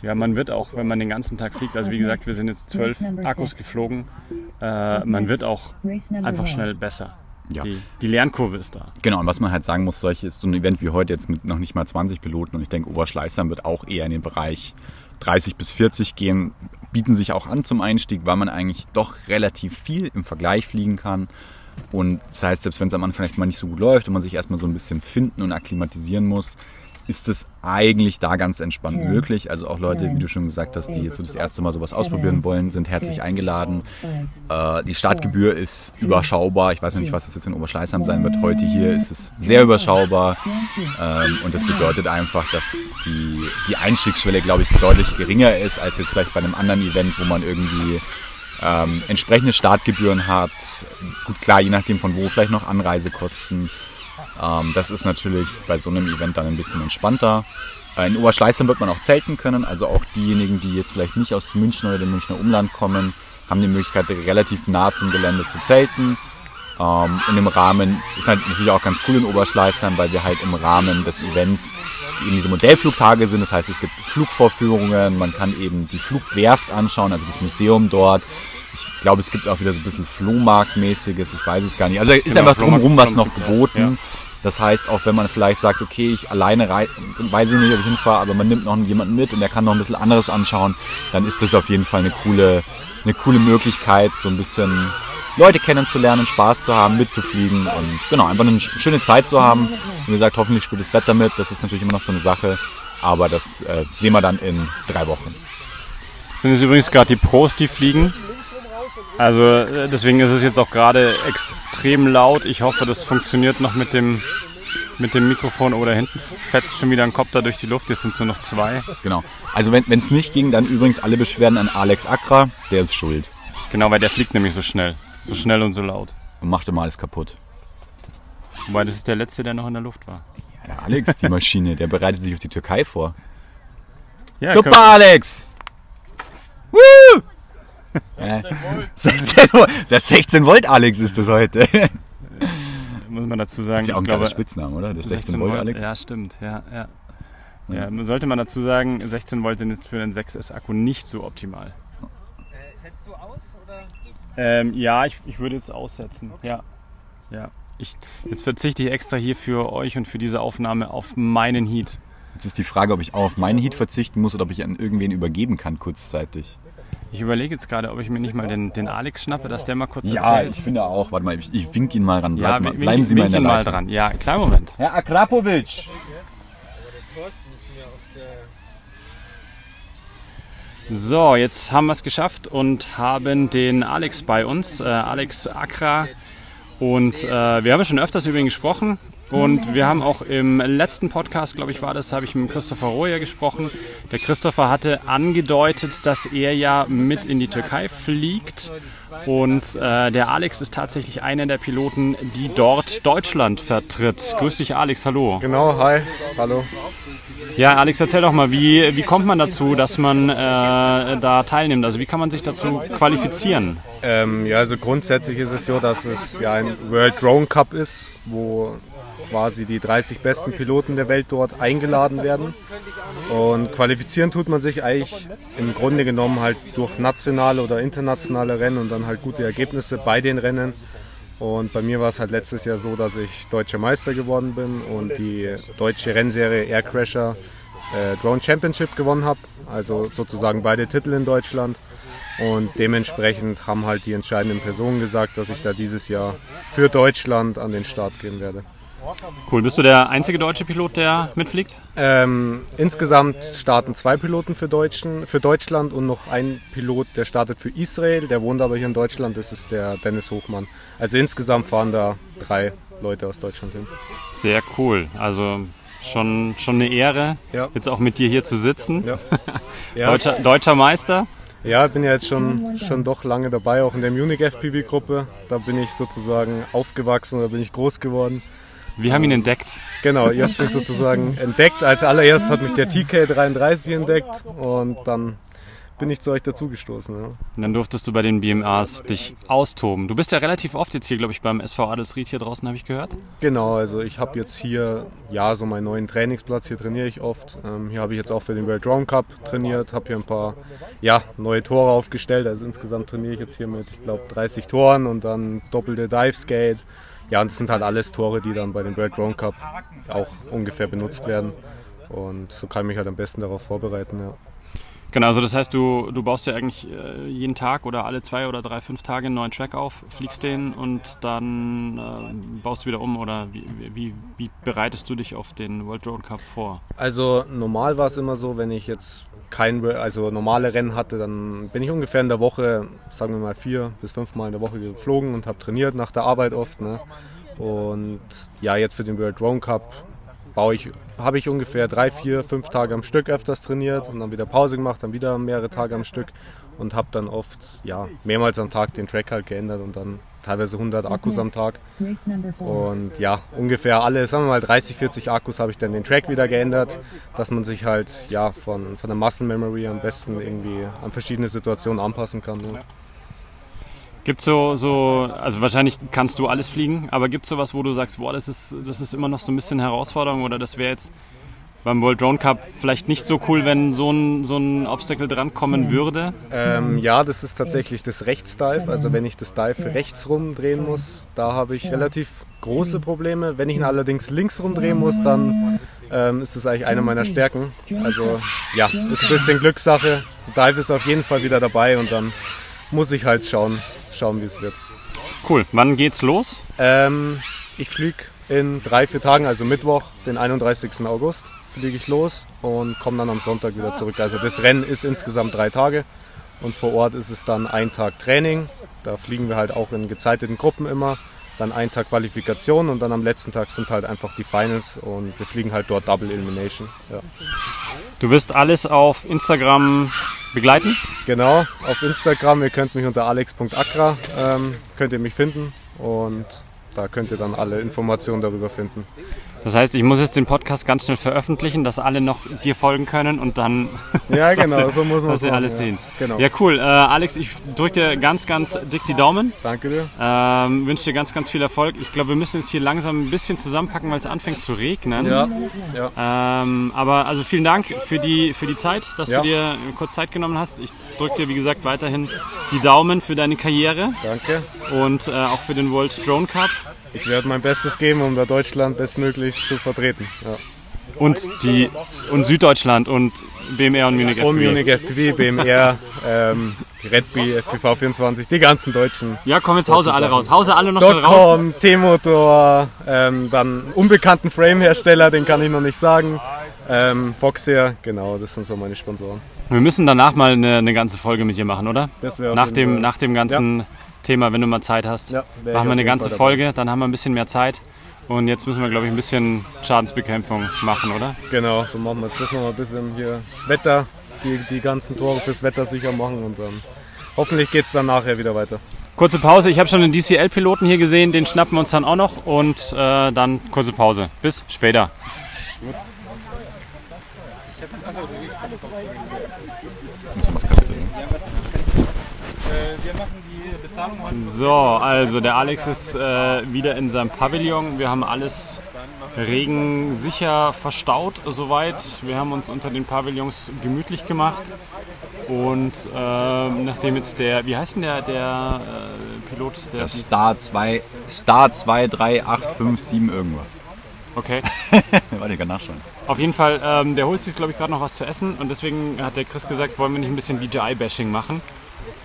ja, man wird auch, wenn man den ganzen Tag fliegt, also wie gesagt, wir sind jetzt zwölf Akkus geflogen, äh, man wird auch einfach schnell besser. Ja. Die, die Lernkurve ist da. Genau, und was man halt sagen muss, solche ist so ein Event wie heute jetzt mit noch nicht mal 20 Piloten und ich denke, Oberschleißheim wird auch eher in den Bereich 30 bis 40 gehen, bieten sich auch an zum Einstieg, weil man eigentlich doch relativ viel im Vergleich fliegen kann. Und das heißt, selbst wenn es am Anfang vielleicht mal nicht so gut läuft und man sich erstmal so ein bisschen finden und akklimatisieren muss, ist es eigentlich da ganz entspannt möglich. Also auch Leute, wie du schon gesagt hast, die jetzt so das erste Mal sowas ausprobieren wollen, sind herzlich eingeladen. Äh, die Startgebühr ist überschaubar. Ich weiß noch nicht, was es jetzt in Oberschleißheim sein wird. Heute hier ist es sehr überschaubar. Ähm, und das bedeutet einfach, dass die, die Einstiegsschwelle, glaube ich, deutlich geringer ist als jetzt vielleicht bei einem anderen Event, wo man irgendwie ähm, entsprechende Startgebühren hat. Gut, klar, je nachdem von wo, vielleicht noch Anreisekosten. Ähm, das ist natürlich bei so einem Event dann ein bisschen entspannter. Äh, In Oberschleißheim wird man auch zelten können, also auch diejenigen, die jetzt vielleicht nicht aus München oder dem Münchner Umland kommen, haben die Möglichkeit, relativ nah zum Gelände zu zelten. Ähm, und im Rahmen ist halt natürlich auch ganz cool in Oberschleißheim, weil wir halt im Rahmen des Events eben diese Modellflugtage sind. Das heißt, es gibt Flugvorführungen, man kann eben die Flugwerft anschauen, also das Museum dort. Ich glaube, es gibt auch wieder so ein bisschen Flohmarktmäßiges, ich weiß es gar nicht. Also ist Genau, einfach drumherum was noch geboten. ja. Das heißt, auch wenn man vielleicht sagt, okay, ich alleine rei weiß ich nicht, ob ich hinfahre, aber man nimmt noch jemanden mit und der kann noch ein bisschen anderes anschauen, dann ist das auf jeden Fall eine coole, eine coole Möglichkeit, so ein bisschen Leute kennenzulernen, Spaß zu haben, mitzufliegen und genau, einfach eine schöne Zeit zu haben. Wie gesagt, hoffentlich spielt das Wetter mit, das ist natürlich immer noch so eine Sache, aber das äh, sehen wir dann in drei Wochen. Das sind jetzt übrigens gerade die Pros, die fliegen. Also äh, deswegen ist es jetzt auch gerade extrem laut. Ich hoffe, das funktioniert noch mit dem, mit dem Mikrofon oder hinten fetzt schon wieder ein Kopter durch die Luft. Jetzt sind es nur noch zwei. Genau. Also wenn es nicht ging, dann übrigens alle Beschwerden an Alex Akra, der ist schuld. Genau, weil der fliegt nämlich so schnell. So schnell und so laut. Und macht immer alles kaputt. Wobei das ist der letzte, der noch in der Luft war. Ja, der Alex, die Maschine, der bereitet sich auf die Türkei vor. Ja, Super, Alex! Woo! 16 Volt. 16 Volt. Der 16 Volt Alex ist das heute. Das muss man dazu sagen. ist ja auch ein glaube, Spitzname, oder? Der 16 Volt Alex. Ja, stimmt. Ja, ja. Ja, sollte man dazu sagen, 16 Volt sind jetzt für den 6S-Akku nicht so optimal. Setzt du aus oder? Ähm, ja, ich, ich würde jetzt aussetzen. Ja. ja. Ich, jetzt verzichte ich extra hier für euch und für diese Aufnahme auf meinen Heat. Jetzt ist die Frage, ob ich auch auf meinen Heat verzichten muss oder ob ich an irgendwen übergeben kann kurzzeitig. Ich überlege jetzt gerade, ob ich mir nicht mal den, den Alex schnappe, dass der mal kurz Ja, erzählt. ich finde auch. Warte mal, ich, ich wink ihn mal ran. Bleib ja, mal, wink- bleiben Sie mal in wink der ihn mal dran. Ja, kleinen Moment. Herr Akrapovic! So, jetzt haben wir es geschafft und haben den Alex bei uns, äh, Alex Akra. Und äh, wir haben ja schon öfters über ihn gesprochen. Und wir haben auch im letzten Podcast, glaube ich, war das, habe ich mit Christopher Royer gesprochen. Der Christopher hatte angedeutet, dass er ja mit in die Türkei fliegt. Und äh, der Alex ist tatsächlich einer der Piloten, die dort Deutschland vertritt. Grüß dich, Alex, hallo. Genau, hi, hallo. Ja, Alex, erzähl doch mal, wie, wie kommt man dazu, dass man äh, da teilnimmt? Also wie kann man sich dazu qualifizieren? Ähm, ja, also grundsätzlich ist es so, dass es ja ein World Drone Cup ist, wo quasi die 30 besten Piloten der Welt dort eingeladen werden. Und qualifizieren tut man sich eigentlich im Grunde genommen halt durch nationale oder internationale Rennen und dann halt gute Ergebnisse bei den Rennen. Und bei mir war es halt letztes Jahr so, dass ich deutscher Meister geworden bin und die deutsche Rennserie Air Crasher äh, Drone Championship gewonnen habe. Also sozusagen beide Titel in Deutschland. Und dementsprechend haben halt die entscheidenden Personen gesagt, dass ich da dieses Jahr für Deutschland an den Start gehen werde. Cool. Bist du der einzige deutsche Pilot, der mitfliegt? Ähm, insgesamt starten zwei Piloten für, Deutschen, für Deutschland und noch ein Pilot, der startet für Israel. Der wohnt aber hier in Deutschland, das ist der Dennis Hochmann. Also insgesamt fahren da drei Leute aus Deutschland hin. Sehr cool. Also schon, schon eine Ehre, Ja. jetzt auch mit dir hier zu sitzen. Ja. Ja. Deutscher, deutscher Meister. Ja, ich bin ja jetzt schon, schon doch lange dabei, auch in der Munich FPV-Gruppe. Da bin ich sozusagen aufgewachsen oder bin ich groß geworden. Wir haben ihn entdeckt. Genau, ihr habt mich sozusagen entdeckt. Als allererstes hat mich der TK33 entdeckt und dann bin ich zu euch dazugestoßen. Ja. Und dann durftest du bei den BMAs dich austoben. Du bist ja relativ oft jetzt hier, glaube ich, beim SV Adelsried hier draußen, habe ich gehört. Genau, also ich habe jetzt hier, ja, so meinen neuen Trainingsplatz, hier trainiere ich oft. Ähm, hier habe ich jetzt auch für den World Drone Cup trainiert, habe hier ein paar, ja, neue Tore aufgestellt. Also insgesamt trainiere ich jetzt hier mit, ich glaube, 30 Toren und dann doppelte Dive Skate. Ja, und das sind halt alles Tore, die dann bei dem World Drone Cup auch ungefähr benutzt werden. Und so kann ich mich halt am besten darauf vorbereiten, ja. Genau, also das heißt, du, du baust ja eigentlich äh, jeden Tag oder alle zwei oder drei, fünf Tage einen neuen Track auf, fliegst den und dann äh, baust du wieder um oder wie, wie, wie bereitest du dich auf den World Drone Cup vor? Also normal war es immer so, wenn ich jetzt kein, also normale Rennen hatte, dann bin ich ungefähr in der Woche, sagen wir mal vier bis fünf Mal in der Woche geflogen und habe trainiert nach der Arbeit oft. Ne? Und ja, jetzt für den World Drone Cup baue ich, habe ich ungefähr drei, vier, fünf Tage am Stück öfters trainiert und dann wieder Pause gemacht, dann wieder mehrere Tage am Stück und habe dann oft ja, mehrmals am Tag den Track halt geändert und dann teilweise 100 Akkus am Tag. Und ja, ungefähr alle, sagen wir mal 30, 40 Akkus habe ich dann den Track wieder geändert, dass man sich halt ja von, von der Massenmemory am besten irgendwie an verschiedene Situationen anpassen kann. Ne? Gibt so, so, also wahrscheinlich kannst du alles fliegen, aber gibt es sowas, wo du sagst, boah, das ist, das ist immer noch so ein bisschen Herausforderung oder das wäre jetzt beim World Drone Cup vielleicht nicht so cool, wenn so ein, so ein Obstacle drankommen würde? Ähm, ja, das ist tatsächlich das Rechtsdive. Also wenn ich das Dive rechts rumdrehen muss, da habe ich relativ große Probleme. Wenn ich ihn allerdings links rumdrehen muss, dann ähm, ist das eigentlich eine meiner Stärken. Also ja, ist ein bisschen Glückssache. Dive ist auf jeden Fall wieder dabei und dann muss ich halt schauen, schauen, wie es wird. Cool. Wann geht's los? Ähm, ich fliege in drei, vier Tagen, also Mittwoch, den 31. August, fliege ich los und komme dann am Sonntag wieder zurück. Also das Rennen ist insgesamt drei Tage und vor Ort ist es dann ein Tag Training. Da fliegen wir halt auch in gezeiteten Gruppen immer. Dann ein Tag Qualifikation und dann am letzten Tag sind halt einfach die Finals und wir fliegen halt dort Double Elimination. Ja. Du wirst alles auf Instagram begleiten? Genau, auf Instagram. Ihr könnt mich unter alex.akra ähm, könnt ihr mich finden und da könnt ihr dann alle Informationen darüber finden. Das heißt, ich muss jetzt den Podcast ganz schnell veröffentlichen, dass alle noch dir folgen können und dann ja, genau, so muss man dass sie alles ja. sehen. Genau. Ja, cool. Äh, Alex, ich drücke dir ganz, ganz dick die Daumen. Danke dir. Ähm, wünsche dir ganz, ganz viel Erfolg. Ich glaube, wir müssen jetzt hier langsam ein bisschen zusammenpacken, weil es anfängt zu regnen. Ja. ja. Ähm, aber also vielen Dank für die, für die Zeit, dass Ja. du dir kurz Zeit genommen hast. Ich drücke dir, wie gesagt, weiterhin die Daumen für deine Karriere Danke. und äh, auch für den World Drone Cup. Ich werde mein Bestes geben, um da Deutschland bestmöglich zu vertreten. Ja. Und, die, und Süddeutschland und BMR und Munich Und FPV. Munich FPV, BMR, ähm, Redby, FPV 24, die ganzen deutschen. Ja, komm jetzt Hause alle raus. Hause alle noch schnell raus. T-Motor, ähm, dann unbekannten Frame-Hersteller, den kann ich noch nicht sagen. Ähm, Foxair, genau, das sind so meine Sponsoren. Wir müssen danach mal eine, eine ganze Folge mit dir machen, oder? Das wäre Nach dem, nach dem ganzen Thema, wenn du mal Zeit hast. Ja, machen wir eine ganze. Folge, dann haben wir ein bisschen mehr Zeit. Und jetzt müssen wir, glaube ich, ein bisschen Schadensbekämpfung machen, oder? Genau, so machen wir jetzt das noch mal ein bisschen hier das Wetter, die, die ganzen Tore fürs Wetter sicher machen und dann hoffentlich geht es dann nachher wieder weiter. Kurze Pause. Ich habe schon den DCL-Piloten hier gesehen, den schnappen wir uns dann auch noch. Und äh, dann kurze Pause. Bis später. Das macht keinen Sinn. Wir machen die Bezahlung heute. So, also der Alex ist äh, wieder in seinem Pavillon. Wir haben alles regensicher verstaut soweit. Wir haben uns unter den Pavillons gemütlich gemacht. Und ähm, nachdem jetzt der, wie heißt denn der, der äh, Pilot? Der Das Star 2, Star 23857 irgendwas. okay. Warte, ich kann nachschauen. Auf jeden Fall, ähm, der holt sich, glaube ich, gerade noch was zu essen. Und deswegen hat der Chris gesagt, wollen wir nicht ein bisschen DJI-Bashing machen.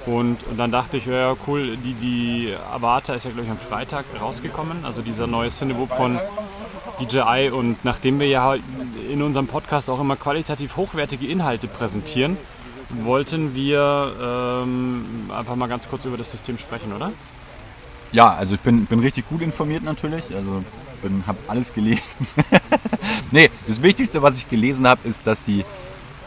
Und, und dann dachte ich, ja cool, die, die Avata ist ja, glaube ich, am Freitag rausgekommen. Also dieser neue Cinewoop von DJI. Und nachdem wir ja halt in unserem Podcast auch immer qualitativ hochwertige Inhalte präsentieren, wollten wir ähm, einfach mal ganz kurz über das System sprechen, oder? Ja, also ich bin, bin richtig gut informiert natürlich. Also habe alles gelesen. nee, das Wichtigste, was ich gelesen habe, ist, dass die.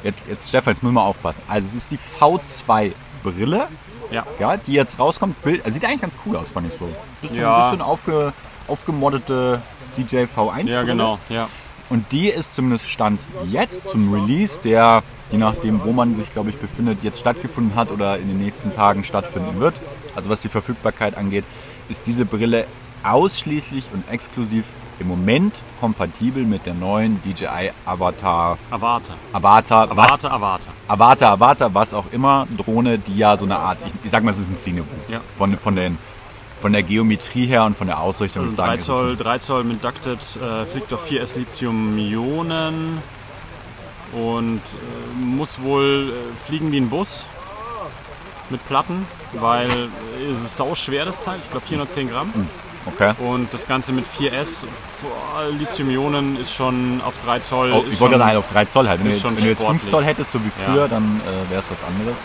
Jetzt, jetzt Stefan, jetzt müssen wir aufpassen. Also es ist die V2 Brille, Ja. ja, die jetzt rauskommt. Bild, also sieht eigentlich ganz cool aus, fand ich so. Bisschen, Ja. bisschen aufge, aufgemoddete DJ V1 Ja, genau. Ja. Und die ist zumindest Stand jetzt zum Release, der je nachdem, wo man sich, glaube ich, befindet, jetzt stattgefunden hat oder in den nächsten Tagen stattfinden wird. Also was die Verfügbarkeit angeht, ist diese Brille ausschließlich und exklusiv im Moment kompatibel mit der neuen DJI Avatar. Avatar. Avatar. Avatar, Avatar. Avatar, Avatar, was auch immer, Drohne, die ja so eine Art, ich, ich sag mal, es ist ein Cinebuch. Ja. Von, von, den, von der Geometrie her und von der Ausrichtung. würde ich sagen, 3 ist es Zoll, ein- 3 Zoll mit Ducted, äh, fliegt auf 4S Lithium-Ionen und äh, muss wohl äh, fliegen wie ein Bus mit Platten, weil äh, es ist sau schwer das Teil, ich glaube 410 Gramm. Okay. Und das Ganze mit 4S, boah, Lithium-Ionen ist schon auf 3 Zoll. Oh, ich wollte gerade halt auf 3 Zoll halt. Wenn jetzt, wenn du jetzt 5 sportlich. Zoll hättest, so wie früher, Ja. dann äh, wäre es was anderes.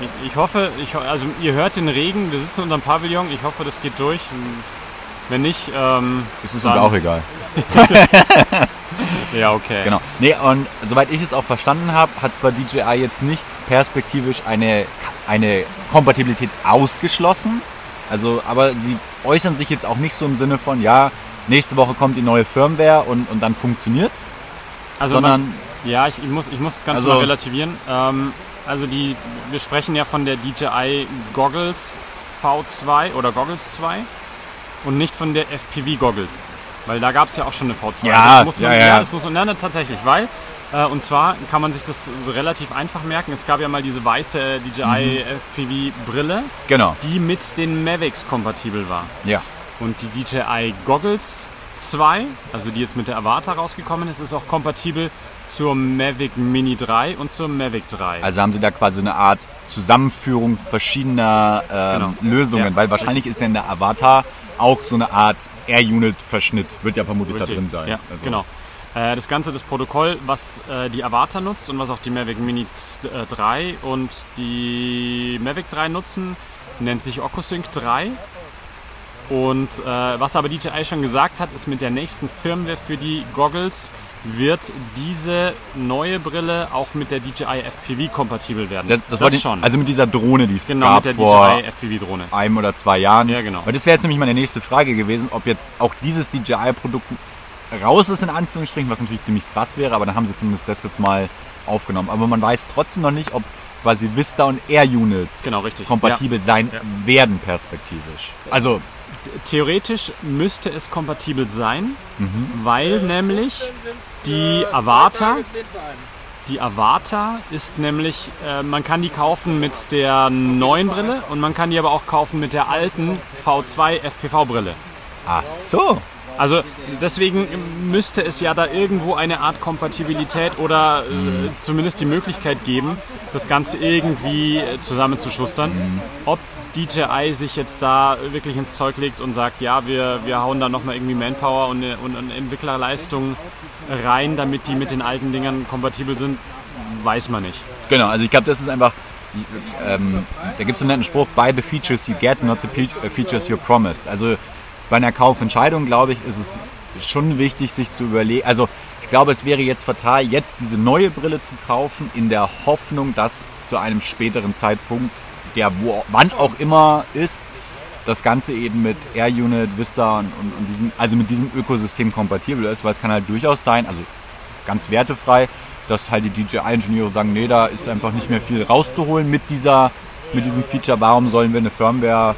Ich- Ich hoffe, ich, also ihr hört den Regen, wir sitzen unterm Pavillon, ich hoffe, das geht durch. Wenn nicht, ähm, ist dann- uns auch egal. Ja, okay. Genau. Nee, und soweit ich es auch verstanden habe, hat zwar DJI jetzt nicht perspektivisch eine, eine Kompatibilität ausgeschlossen, also, aber sie äußern sich jetzt auch nicht so im Sinne von, ja, nächste Woche kommt die neue Firmware und, und dann funktioniert's, Also sondern man, ja, ich, ich muss, ich muss das Ganze Also- mal relativieren. Ähm, also die, wir sprechen ja von der DJI Goggles V2 oder Goggles 2 und nicht von der FPV Goggles. Weil da gab es ja auch schon eine V2. Ja, das muss man, ja, ja. das muss man, nein, tatsächlich, weil, und zwar kann man sich das so relativ einfach merken. Es gab ja mal diese weiße DJI FPV-Brille, genau, die mit den Mavics kompatibel war. ja. Und die DJI Goggles 2, also die jetzt mit der Avatar rausgekommen ist, ist auch kompatibel zur Mavic Mini 3 und zur Mavic 3. Also haben sie da quasi eine Art Zusammenführung verschiedener ähm, Genau. Lösungen, Ja. weil wahrscheinlich ist ja in der Avatar auch so eine Art Air-Unit-Verschnitt, wird ja vermutlich da drin sein. Ja, Also- genau. Äh, Das Ganze, das Protokoll, was äh, die Avatar nutzt und was auch die Mavic Mini z- äh, 3 und die Mavic 3 nutzen, nennt sich OcuSync 3. Und was aber DJI schon gesagt hat, ist mit der nächsten Firmware für die Goggles wird diese neue Brille auch mit der DJI FPV kompatibel werden. Das, das, wollte ich, schon. Also mit dieser Drohne, die es genau, gab mit der vor DJI FPV-Drohne. einem oder zwei Jahren. Ja, genau. Weil das wäre jetzt nämlich meine nächste Frage gewesen, ob jetzt auch dieses DJI-Produkt raus ist, in Anführungsstrichen, was natürlich ziemlich krass wäre, aber dann haben sie zumindest das jetzt mal aufgenommen. Aber man weiß trotzdem noch nicht, ob quasi Vista und Air Unit Genau, richtig. kompatibel sein Ja. werden perspektivisch. Also, Theoretisch müsste es kompatibel sein, Mhm. weil nämlich die Avatar, die Avatar ist nämlich, äh, man kann die kaufen mit der neuen Brille und man kann die aber auch kaufen mit der alten V2 FPV-Brille. ach so. Also deswegen müsste es ja da irgendwo eine Art Kompatibilität oder äh, zumindest die Möglichkeit geben, das Ganze irgendwie äh, zusammenzuschustern. Ob DJI sich jetzt da wirklich ins Zeug legt und sagt, ja, wir, wir hauen da nochmal irgendwie Manpower und und eine Entwicklerleistung rein, damit die mit den alten Dingern kompatibel sind, weiß man nicht. Genau, also ich glaube, das ist einfach, ähm, da gibt es so einen netten Spruch, buy the features you get, not the features you're promised. Also bei einer Kaufentscheidung, glaube ich, ist es schon wichtig, sich zu überlegen, also ich glaube, es wäre jetzt fatal, jetzt diese neue Brille zu kaufen, in der Hoffnung, dass zu einem späteren Zeitpunkt, der wo, wann auch immer ist, das Ganze eben mit Air Unit, Vista und, und, und diesen, also mit diesem Ökosystem kompatibel ist, weil es kann halt durchaus sein, also ganz wertefrei, dass halt die DJI-Ingenieure sagen, nee, da ist einfach nicht mehr viel rauszuholen mit dieser, mit diesem Feature. Warum sollen wir eine Firmware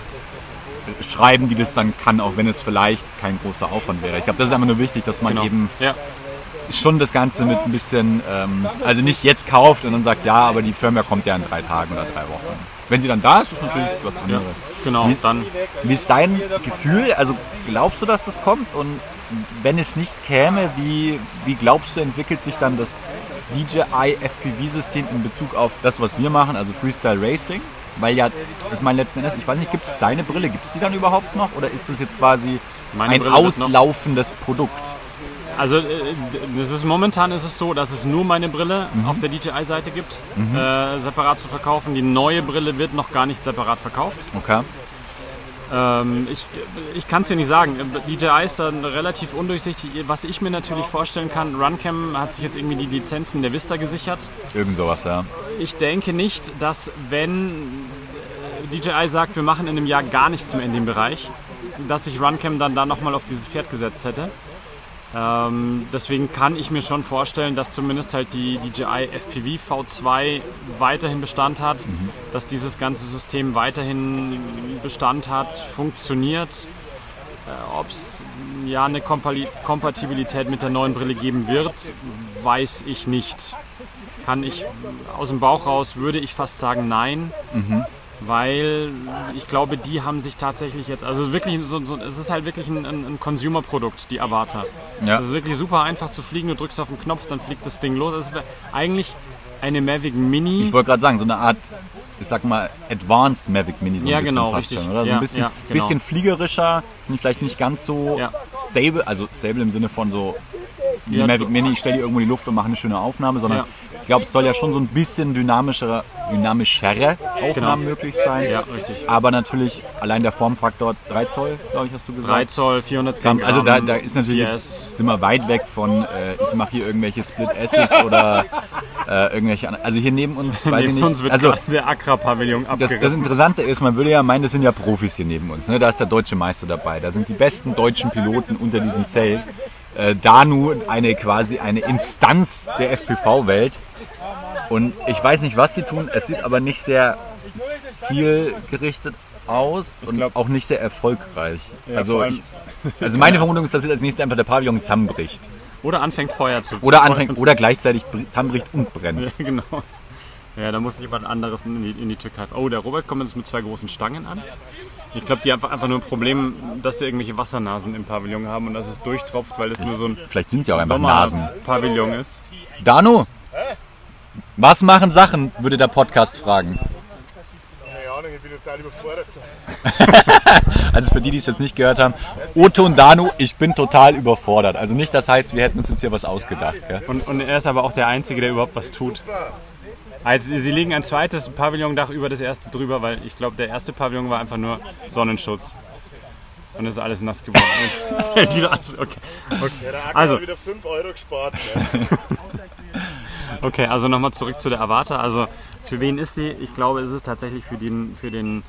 schreiben, die das dann kann, auch wenn es vielleicht kein großer Aufwand wäre. Ich glaube, das ist einfach nur wichtig, dass man Genau. eben Ja, schon das Ganze mit ein bisschen, ähm, also nicht jetzt kauft und dann sagt, ja, aber die Firmware kommt ja in drei Tagen oder drei Wochen. Wenn sie dann da ist, ist natürlich was anderes. genau. Wie- Dann Wie ist dein Gefühl? Also glaubst du, dass das kommt? Und wenn es nicht käme, wie, wie glaubst du, entwickelt sich dann das DJI FPV-System in Bezug auf das, was wir machen, also Freestyle Racing? Weil ja, ich meine letzten Endes, ich weiß nicht, gibt es deine Brille, gibt es die dann überhaupt noch? Oder ist das jetzt quasi Meine ein Brille wird noch- auslaufendes Produkt? Also äh, das ist, momentan ist es so, dass es nur meine Brille Mhm. auf der DJI-Seite gibt, äh, separat zu verkaufen. Die neue Brille wird noch gar nicht separat verkauft. Okay. Ähm, ich ich kann es dir nicht sagen. DJI ist dann relativ undurchsichtig. Was ich mir natürlich vorstellen kann, Runcam hat sich jetzt irgendwie die Lizenzen der Vista gesichert. Irgend sowas, ja. Ich denke nicht, dass wenn äh, DJI sagt, wir machen in einem Jahr gar nichts mehr in dem Bereich, dass sich Runcam dann da nochmal auf dieses Pferd gesetzt hätte. Ähm, deswegen kann ich mir schon vorstellen, dass zumindest halt die DJI FPV V2 weiterhin Bestand hat, Mhm. dass dieses ganze System weiterhin Bestand hat, funktioniert. Äh, Ob es ja eine Kompatibilität mit der neuen Brille geben wird, weiß ich nicht. Kann ich aus dem Bauch raus würde ich fast sagen nein, Mhm. Weil ich glaube, die haben sich tatsächlich jetzt, also wirklich, so, so, es ist halt wirklich ein, ein, ein Consumer-Produkt, die Avatar. Ja. Das ist wirklich super einfach zu fliegen. Du drückst auf den Knopf, dann fliegt das Ding los. Das ist eigentlich eine Mavic Mini. Ich wollte gerade sagen, so eine Art, ich sag mal, Advanced Mavic Mini, so Ja, ein bisschen genau, fast richtig. schon, oder? So Ja, ein bisschen, ja, genau. bisschen fliegerischer, vielleicht nicht ganz so Ja. stable, also stable im Sinne von so die Ja, Mavic Mini, ich stelle die irgendwo in die Luft und mache eine schöne Aufnahme, sondern Ja. ich glaube, es soll ja schon so ein bisschen dynamischere, dynamischere Aufnahmen möglich sein. Genau. Ja, richtig. Aber natürlich allein der Formfaktor 3 Zoll, glaube ich, hast du gesagt. 3 Zoll, 410 Gramm. Also da, da ist natürlich Yes. jetzt sind wir weit weg von äh, ich mache hier irgendwelche Split S's oder äh, irgendwelche anderen. Also hier neben uns, weiß ich Neben nicht. uns wird also der Accra-Pavillon das, das Interessante ist, man würde ja meinen, das sind ja Profis hier neben uns. Ne? Da ist der deutsche Meister dabei. Da sind die besten deutschen Piloten unter diesem Zelt. Äh, Danu, eine quasi eine Instanz der FPV-Welt. Und ich weiß nicht, was sie tun. Es sieht aber nicht sehr zielgerichtet aus und glaub- auch nicht sehr erfolgreich. also, vor allem- ich, also meine Vermutung ist, dass jetzt als nächstes einfach der Pavillon zusammenbricht. Oder anfängt Feuer zu Oder anfängt oder gleichzeitig br- zusammenbricht und brennt. Ja, genau. Ja, da muss jemand anderes in die, in die Türkei. Oh, der Robert kommt jetzt mit zwei großen Stangen an. Ich glaube, die haben einfach nur ein Problem, dass sie irgendwelche Wassernasen im Pavillon haben und dass es durchtropft, weil es nur so ein Vielleicht sind sie auch einfach Nasen. Sommerpavillon ist. Danu, was machen Sachen, würde der Podcast fragen. Ich. Also für die, die es jetzt nicht gehört haben, Otto und Danu, ich bin total überfordert. Also nicht, das heißt, wir hätten uns jetzt hier was ausgedacht. Gell? Und, und er ist aber auch der Einzige, der überhaupt was tut. Also, sie legen ein zweites Pavillondach über das erste drüber, weil ich glaube, der erste Pavillon war einfach nur Sonnenschutz. Und es ist alles nass geworden. Okay. Okay. Ja, Also. hat wieder 5 Euro gespart. Ne? Okay, also nochmal zurück zu der Avata. Also für wen ist sie? Ich glaube, es ist tatsächlich für den, für den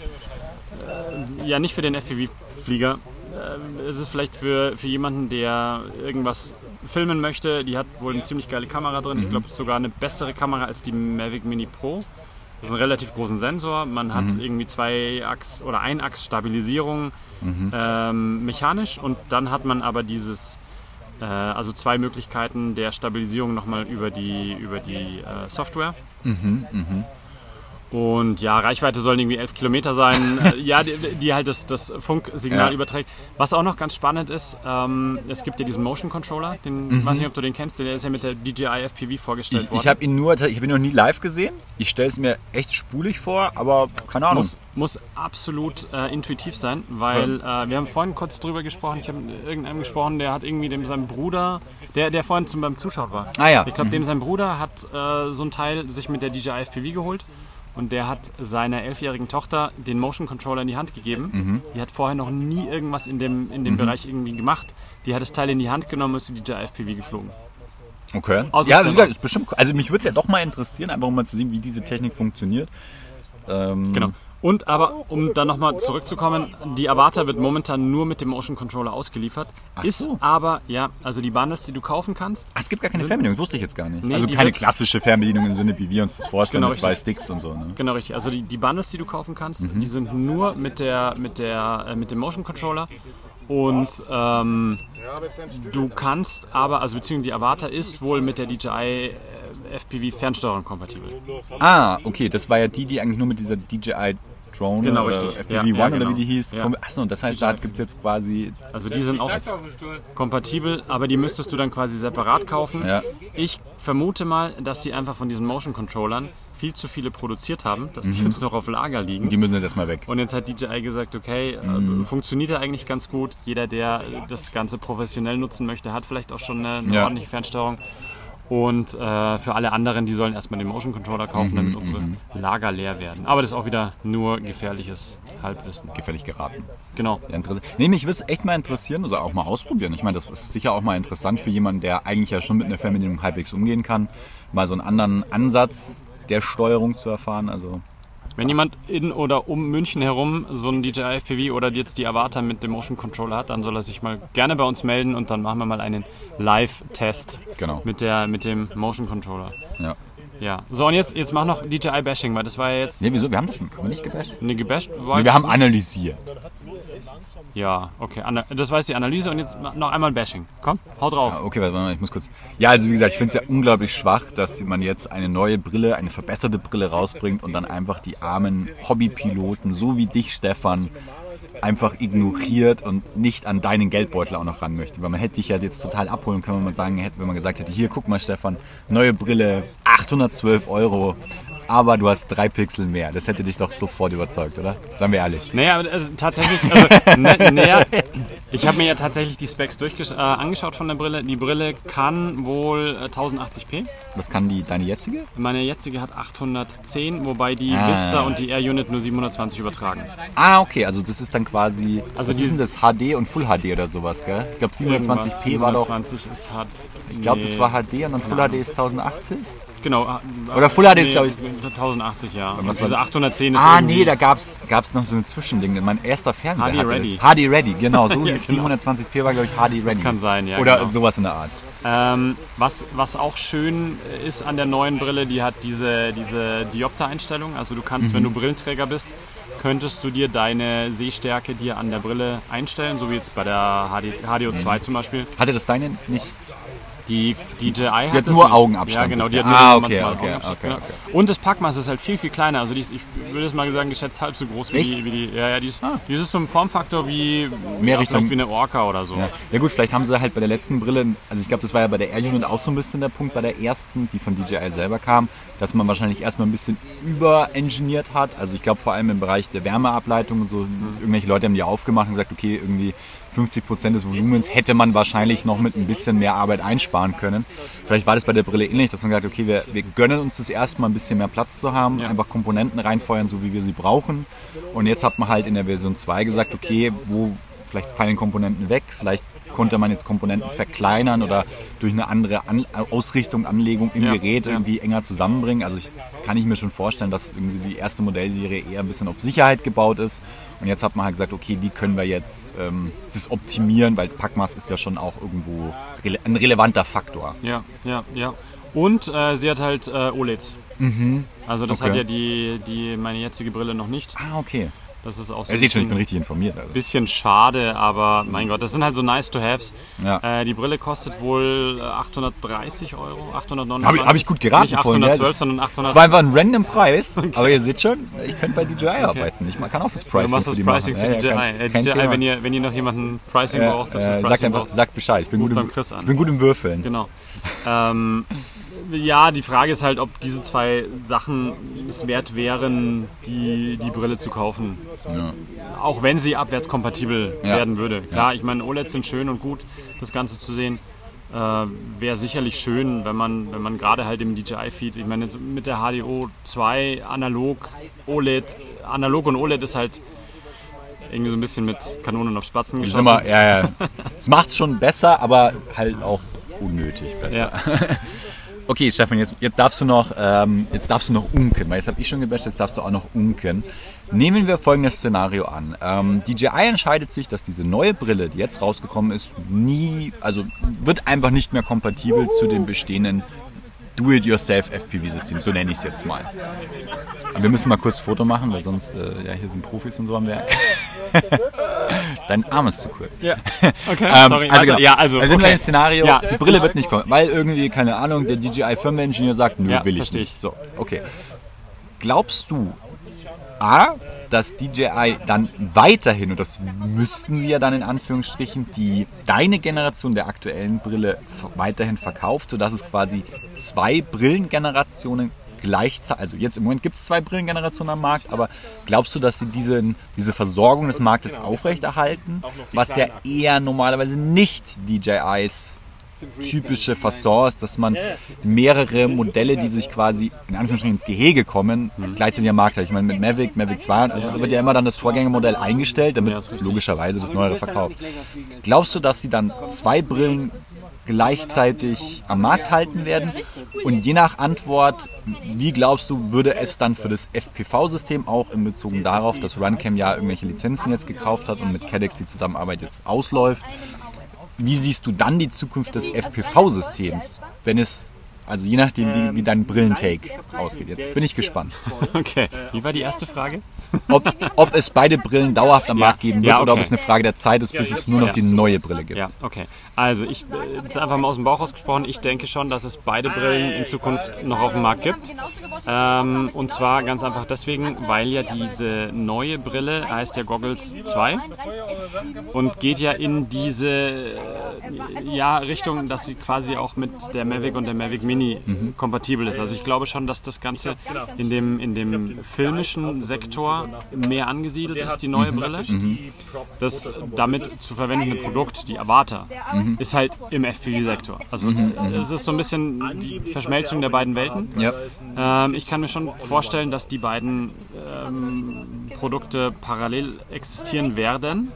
äh, ja nicht für den FPV-Flieger. Äh, es ist vielleicht für, für jemanden, der irgendwas filmen möchte. Die hat wohl eine ziemlich geile Kamera drin. Ich glaube, es ist sogar eine bessere Kamera als die Mavic Mini Pro. Das ist ein relativ großen Sensor. Man hat irgendwie zwei Achs oder ein Achs Stabilisierung ähm, mechanisch und dann hat man aber dieses äh, also zwei Möglichkeiten der Stabilisierung nochmal über die, über die äh, Software. Und ja, Reichweite sollen irgendwie 11 Kilometer sein, äh, ja, die, die halt das, das Funksignal Ja. überträgt. Was auch noch ganz spannend ist, ähm, es gibt ja diesen Motion Controller, den, ich weiß nicht, ob du den kennst, der ist ja mit der DJI FPV vorgestellt Ich, worden. ich habe ihn nur, ich habe ihn noch nie live gesehen. Ich stelle es mir echt spulig vor, aber keine Ahnung. muss, muss absolut äh, intuitiv sein, weil äh, wir haben vorhin kurz drüber gesprochen. Ich habe mit irgendeinem gesprochen, der hat irgendwie dem seinem Bruder, der, der vorhin zum, beim Zuschauen war. Ah ja. Ich glaube, dem sein Bruder hat äh, so ein Teil sich mit der DJI FPV geholt und der hat seiner elfjährigen Tochter den Motion Controller in die Hand gegeben. Mhm. Die hat vorher noch nie irgendwas in dem, in dem Bereich irgendwie gemacht. Die hat das Teil in die Hand genommen und ist die DJI FPV geflogen. Okay. Dem ja, das ist bestimmt. Also mich würde es ja doch mal interessieren, einfach um mal zu sehen, wie diese Technik funktioniert. Ähm, Genau. Und aber, um dann nochmal zurückzukommen, die Avata wird momentan nur mit dem Motion Controller ausgeliefert. Ach ist so. aber, ja, also die Bundles, die du kaufen kannst, Ach, es gibt gar keine Fernbedienung, das wusste ich jetzt gar nicht. Nee, also keine klassische Fernbedienung im Sinne, wie wir uns das vorstellen, Genau, mit zwei richtig. Sticks und so. Ne? genau richtig, also die, die Bundles, die du kaufen kannst, Mhm. die sind nur mit, der, mit, der, äh, mit dem Motion Controller. Und ähm, du kannst aber, also beziehungsweise die Avata ist wohl mit der DJI äh, FPV Fernsteuerung kompatibel. Ah, okay, das war ja die, die eigentlich nur mit dieser DJI Drone Genau, oder richtig. FPV Ja, One ja, oder genau. wie die hieß. Ja. Achso, das heißt, da gibt es jetzt quasi. Also die sind auch kompatibel, aber die müsstest du dann quasi separat kaufen. Ja. Ich vermute mal, dass die einfach von diesen Motion Controllern viel zu viele produziert haben, dass die jetzt noch auf Lager liegen. Mhm. Die müssen jetzt erstmal weg. Und jetzt hat DJI gesagt, okay, Mhm. äh, funktioniert ja eigentlich ganz gut. Jeder, der das Ganze professionell nutzen möchte, hat vielleicht auch schon eine, eine Ja. ordentliche Fernsteuerung. Und äh, für alle anderen, die sollen erstmal den Motion Controller kaufen, Mhm, damit unsere Lager leer werden. Aber das ist auch wieder nur gefährliches Halbwissen. Gefällig geraten. Genau. Ja. Nee, mich würde es echt mal interessieren, also auch mal ausprobieren. Ich meine, das ist sicher auch mal interessant für jemanden, der eigentlich ja schon mit einer Fernbedienung halbwegs umgehen kann, mal so einen anderen Ansatz der Steuerung zu erfahren. Also Wenn jemand in oder um München herum so einen DJI FPV oder jetzt die Avata mit dem Motion Controller hat, dann soll er sich mal gerne bei uns melden und dann machen wir mal einen Live-Test Genau. mit, der, mit dem Motion Controller. Ja. Ja. So, und jetzt, jetzt mach noch DJI-Bashing, weil das war ja jetzt Nee, wieso? Wir haben das schon. Haben wir nicht gebasht? eine gebasht. War Nee, wir haben analysiert. Ja, okay. Ana- Das war jetzt die Analyse und jetzt noch einmal Bashing. Komm, hau drauf. Ah, Okay, warte mal, ich muss kurz. Ja, also wie gesagt, ich finde es ja unglaublich schwach, dass man jetzt eine neue Brille, eine verbesserte Brille rausbringt und dann einfach die armen Hobbypiloten, so wie dich, Stefan, einfach ignoriert und nicht an deinen Geldbeutel auch noch ran möchte. Weil man hätte dich ja jetzt total abholen können, wenn man sagen hätte, wenn man gesagt hätte, hier guck mal Stefan, neue Brille, 812 Euro, aber du hast drei Pixel mehr. Das hätte dich doch sofort überzeugt, oder? Seien wir ehrlich. Naja, also, tatsächlich, also, ne, naja, ich habe mir ja tatsächlich die Specs äh, angeschaut von der Brille. Die Brille kann wohl äh, 1080p. Was kann die deine jetzige? Meine jetzige hat 810, wobei die Ah. Vista und die Air Unit nur 720 übertragen. Ah, okay, also das ist dann quasi, Also was die- ist das, HD und Full HD oder sowas, gell? Ich glaube 720p war doch, 720 ist hart. ich glaube das war HD und dann Full HD ist 1080? Genau. äh, Oder Full HD ist, glaub ich- 1080, ja. Und diese war- 810 ist Ah, nee, da gab's, gab's noch so ein Zwischending. Mein erster Fernseher HD Ready. HD Ready, genau, so Ja, hieß genau. 720p war, glaube ich, HD Ready. kann sein, ja, Oder genau. sowas in der Art. Ähm, was, was auch schön ist an der neuen Brille, die hat diese, diese Diopter-Einstellung. Also du kannst, Mhm. wenn du Brillenträger bist, könntest du dir deine Sehstärke dir an der Brille einstellen, so wie jetzt bei der HD, HDO2 Mhm. zum Beispiel. Hatte das deine nicht? Die DJI hat, hat das nur nicht. Augenabstand Ja, genau, die hat nur Ah, okay, okay, okay, genau. Und das Packmaß ist halt viel, viel kleiner. Also die ist, ich würde jetzt mal sagen, geschätzt halb so groß wie Echt? die, wie die. Ja, ja, die ist, die ist so ein Formfaktor wie, Mehr ja, Richtung- wie eine Orca oder so. Ja. ja gut, vielleicht haben sie halt bei der letzten Brille, also ich glaube, das war ja bei der Air Unit auch so ein bisschen der Punkt bei der ersten, die von DJI selber kam, dass man wahrscheinlich erstmal ein bisschen überengineert hat. Also ich glaube vor allem im Bereich der Wärmeableitung und so, irgendwelche Leute haben die aufgemacht und gesagt, okay, irgendwie 50% des Volumens hätte man wahrscheinlich noch mit ein bisschen mehr Arbeit einsparen können. Vielleicht war das bei der Brille ähnlich, dass man gesagt hat, okay, wir, wir gönnen uns das erstmal ein bisschen mehr Platz zu haben, Ja. einfach Komponenten reinfeuern, so wie wir sie brauchen. Und jetzt hat man halt in der Version 2 gesagt, okay, wo vielleicht fallen Komponenten weg, vielleicht konnte man jetzt Komponenten verkleinern oder durch eine andere An Ausrichtung, Anlegung im Ja, Gerät irgendwie enger zusammenbringen. Also ich, das kann ich mir schon vorstellen, dass irgendwie die erste Modellserie eher ein bisschen auf Sicherheit gebaut ist. Und jetzt hat man halt gesagt, okay, wie können wir jetzt ähm, das optimieren, weil Packmaß ist ja schon auch irgendwo rele ein relevanter Faktor. Ja, ja, ja. Und äh, sie hat halt äh, OLEDs. Also das Mhm. Okay. hat ja die, die meine jetzige Brille noch nicht. Ah, okay. Das ist auch so Ihr ein seht schon, ich bin richtig informiert. Also. bisschen schade, aber mein Gott, das sind halt so nice to haves. Ja. Äh, die Brille kostet wohl äh, 830 Euro, 829. Habe ich, hab ich gut geraten Nicht vorhin. 812, ja. sondern 800. Das war einfach ein random Preis, aber ihr seht schon, ich könnte bei DJI arbeiten. Ich kann auch das Pricing Du machst für das die Pricing machen. für DJI. ja, äh, DJI, wenn ihr, wenn ihr noch jemanden Pricing braucht, äh, Pricing sagt einfach, braucht, sagt Bescheid. Ich bin, gut im, Chris an. ich bin gut im Würfeln. Genau. Ähm, ja, die Frage ist halt, ob diese zwei Sachen es wert wären, die, die Brille zu kaufen. Auch wenn sie abwärtskompatibel Ja. werden würde. Klar, ich meine, OLEDs sind schön und gut, das Ganze zu sehen. Äh, Wäre sicherlich schön, wenn man, wenn man gerade halt im DJI-Feed, ich meine, mit der HDO 2 analog, OLED, analog und OLED ist halt irgendwie so ein bisschen mit Kanonen auf Spatzen geschossen. immer, ja, ja. Es macht schon besser, aber halt auch unnötig besser. ja. Okay, Stefan, jetzt, jetzt darfst du noch, ähm, jetzt darfst du noch unken, weil jetzt habe ich schon gebasht, jetzt darfst du auch noch unken. Nehmen wir folgendes Szenario an. Ähm, DJI entscheidet sich, dass diese neue Brille, die jetzt rausgekommen ist, nie, also wird einfach nicht mehr kompatibel zu dem bestehenden Do-it-yourself FPV-System, so nenne ich es jetzt mal. Aber wir müssen mal kurz Foto machen, weil sonst, äh, ja, hier sind Profis und so am Werk. Dein Arm ist zu kurz. Ja. Okay, Ähm, sorry. also, genau. ja, also, wir okay. im Szenario, Ja. die Brille wird nicht kommen, weil irgendwie, keine Ahnung, der DJI-Firmeningenieur sagt, nö, Ja, will ich versteh nicht. ich. So, okay. Glaubst du, A, dass DJI dann weiterhin, und das müssten sie ja dann in Anführungsstrichen, die deine Generation der aktuellen Brille weiterhin verkauft, sodass es quasi zwei Brillengenerationen gleichzeitig, also jetzt im Moment gibt es zwei Brillengenerationen am Markt, aber glaubst du, dass sie diesen, diese Versorgung des Marktes aufrechterhalten, was ja eher normalerweise nicht DJIs typische Fasson ist, dass man mehrere Modelle, die sich quasi in Anführungsstrichen ins Gehege kommen, gleichzeitig am Markt hat. Ich meine, mit Mavic, Mavic 2, also wird ja immer dann das Vorgängermodell eingestellt, damit Ja, logischerweise das neuere verkauft. Glaubst du, dass sie dann zwei Brillen gleichzeitig am Markt halten werden? Und je nach Antwort, wie glaubst du, würde es dann für das FPV-System auch in Bezug darauf, dass Runcam ja irgendwelche Lizenzen jetzt gekauft hat und mit CADEX die Zusammenarbeit jetzt ausläuft, wie siehst du dann die Zukunft des FPV-Systems, wenn es also je nachdem, wie, wie dein Brillentake ausgeht. Jetzt bin ich gespannt. Okay, wie war die erste Frage? Ob, ob es beide Brillen dauerhaft am Ja. Markt geben wird Ja, oder ob okay. es eine Frage der Zeit ist, bis es nur noch die neue Brille gibt. Ja, okay. Also ich äh, jetzt einfach mal aus dem Bauch ausgesprochen, ich denke schon, dass es beide Brillen in Zukunft noch auf dem Markt gibt. Ähm, und zwar ganz einfach deswegen, weil ja diese neue Brille heißt ja Goggles 2 und geht ja in diese äh, ja, Richtung, dass sie quasi auch mit der Mavic und der Mavic Mini kompatibel ist. Also ich glaube schon, dass das Ganze in dem, in dem filmischen Sektor mehr angesiedelt ist, die neue Brille. Das damit zu verwendende Produkt, die Avata, ist halt im FPV-Sektor. Also es ist so ein bisschen die Verschmelzung der beiden Welten. Ja. Ähm, ich kann mir schon vorstellen, dass die beiden ähm, Produkte parallel existieren werden.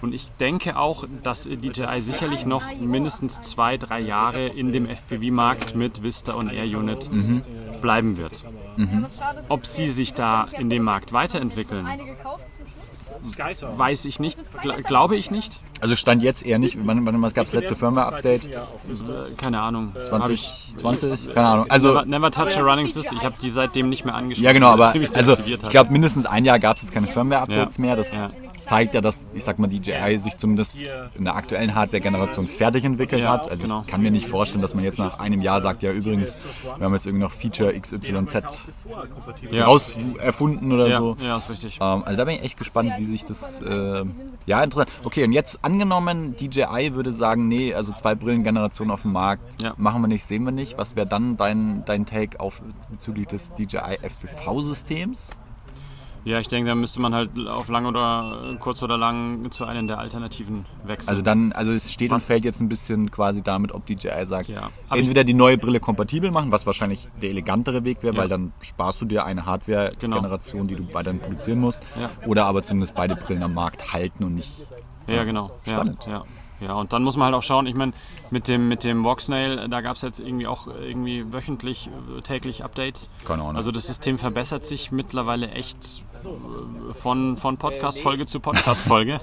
Und ich denke auch, dass DJI sicherlich noch mindestens zwei, drei Jahre in dem FPV-Markt mit Vista und Air Unit bleiben wird. Ob sie sich da in dem Markt weiterentwickeln, weiß ich nicht, gl glaube ich nicht. Also stand jetzt eher nicht. Wann, wann gab es letzte Firmware-Update? Keine Ahnung. Hab ich 2020? Keine Ahnung. Also never, never touch a running system. Ich habe die seitdem nicht mehr angeschaut. ja genau, aber also aktiviert ich glaube mindestens ein Jahr gab es jetzt keine Firmware-Updates Ja. mehr. Das Ja. Zeigt ja, dass ich sag mal DJI sich zumindest in der aktuellen Hardware-Generation fertig entwickelt hat. Also genau. ich kann mir nicht vorstellen, dass man jetzt nach einem Jahr sagt, ja übrigens, wir haben jetzt irgendwie noch Feature XYZ ja. raus erfunden oder ja, so. ja, ist richtig. Ähm, also da bin ich echt gespannt, wie sich das. Äh, ja, interessant. Okay, und jetzt angenommen, DJI würde sagen, nee, also zwei Brillengenerationen auf dem Markt Ja. machen wir nicht, sehen wir nicht. Was wäre dann dein, dein Take auf bezüglich des DJI FPV-Systems? Ja, ich denke, da müsste man halt auf lang oder kurz oder lang zu einem der Alternativen wechseln. Also dann, also es steht und Was? fällt jetzt ein bisschen quasi damit, ob DJI sagt, Ja. Entweder die neue Brille kompatibel machen, was wahrscheinlich der elegantere Weg wäre, Ja. weil dann sparst du dir eine Hardware-Generation, die du weiterhin produzieren musst, Ja. oder aber zumindest beide Brillen am Markt halten und nicht Ja, genau. Spannend. ja. Ja, und dann muss man halt auch schauen, ich meine, mit dem, mit dem Voxnail, da gab es jetzt irgendwie auch irgendwie wöchentlich, äh, täglich Updates. Keine Ahnung. Also das System verbessert sich mittlerweile echt äh, von, von Podcast-Folge zu Podcast-Folge.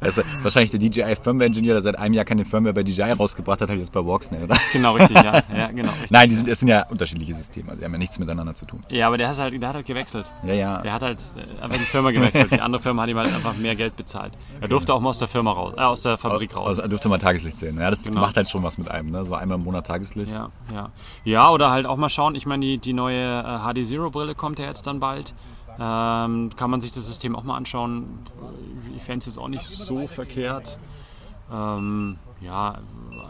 Ist wahrscheinlich der DJI Firmware Engineer, der seit einem Jahr keine Firmware bei DJI rausgebracht hat, halt jetzt bei Walksnail, oder? genau, richtig, ja. ja genau, richtig. Nein, die sind, das sind ja unterschiedliche Systeme, also die haben ja nichts miteinander zu tun. Ja, aber der hat halt, der hat halt gewechselt. Ja, ja. Der hat halt äh, einfach die Firma gewechselt. Die andere Firma hat ihm halt einfach mehr Geld bezahlt. Er durfte auch mal aus der Firma raus, äh, aus der Fabrik raus. Also er dürfte mal Tageslicht sehen. Ja, das Genau. macht halt schon was mit einem, ne? So einmal im Monat Tageslicht. Ja, ja. Ja, oder halt auch mal schauen, ich meine, die, die neue äh, HD Zero Brille kommt ja jetzt dann bald. Ähm, kann man sich das System auch mal anschauen. Ich fände es jetzt auch nicht so verkehrt. Ähm, ja,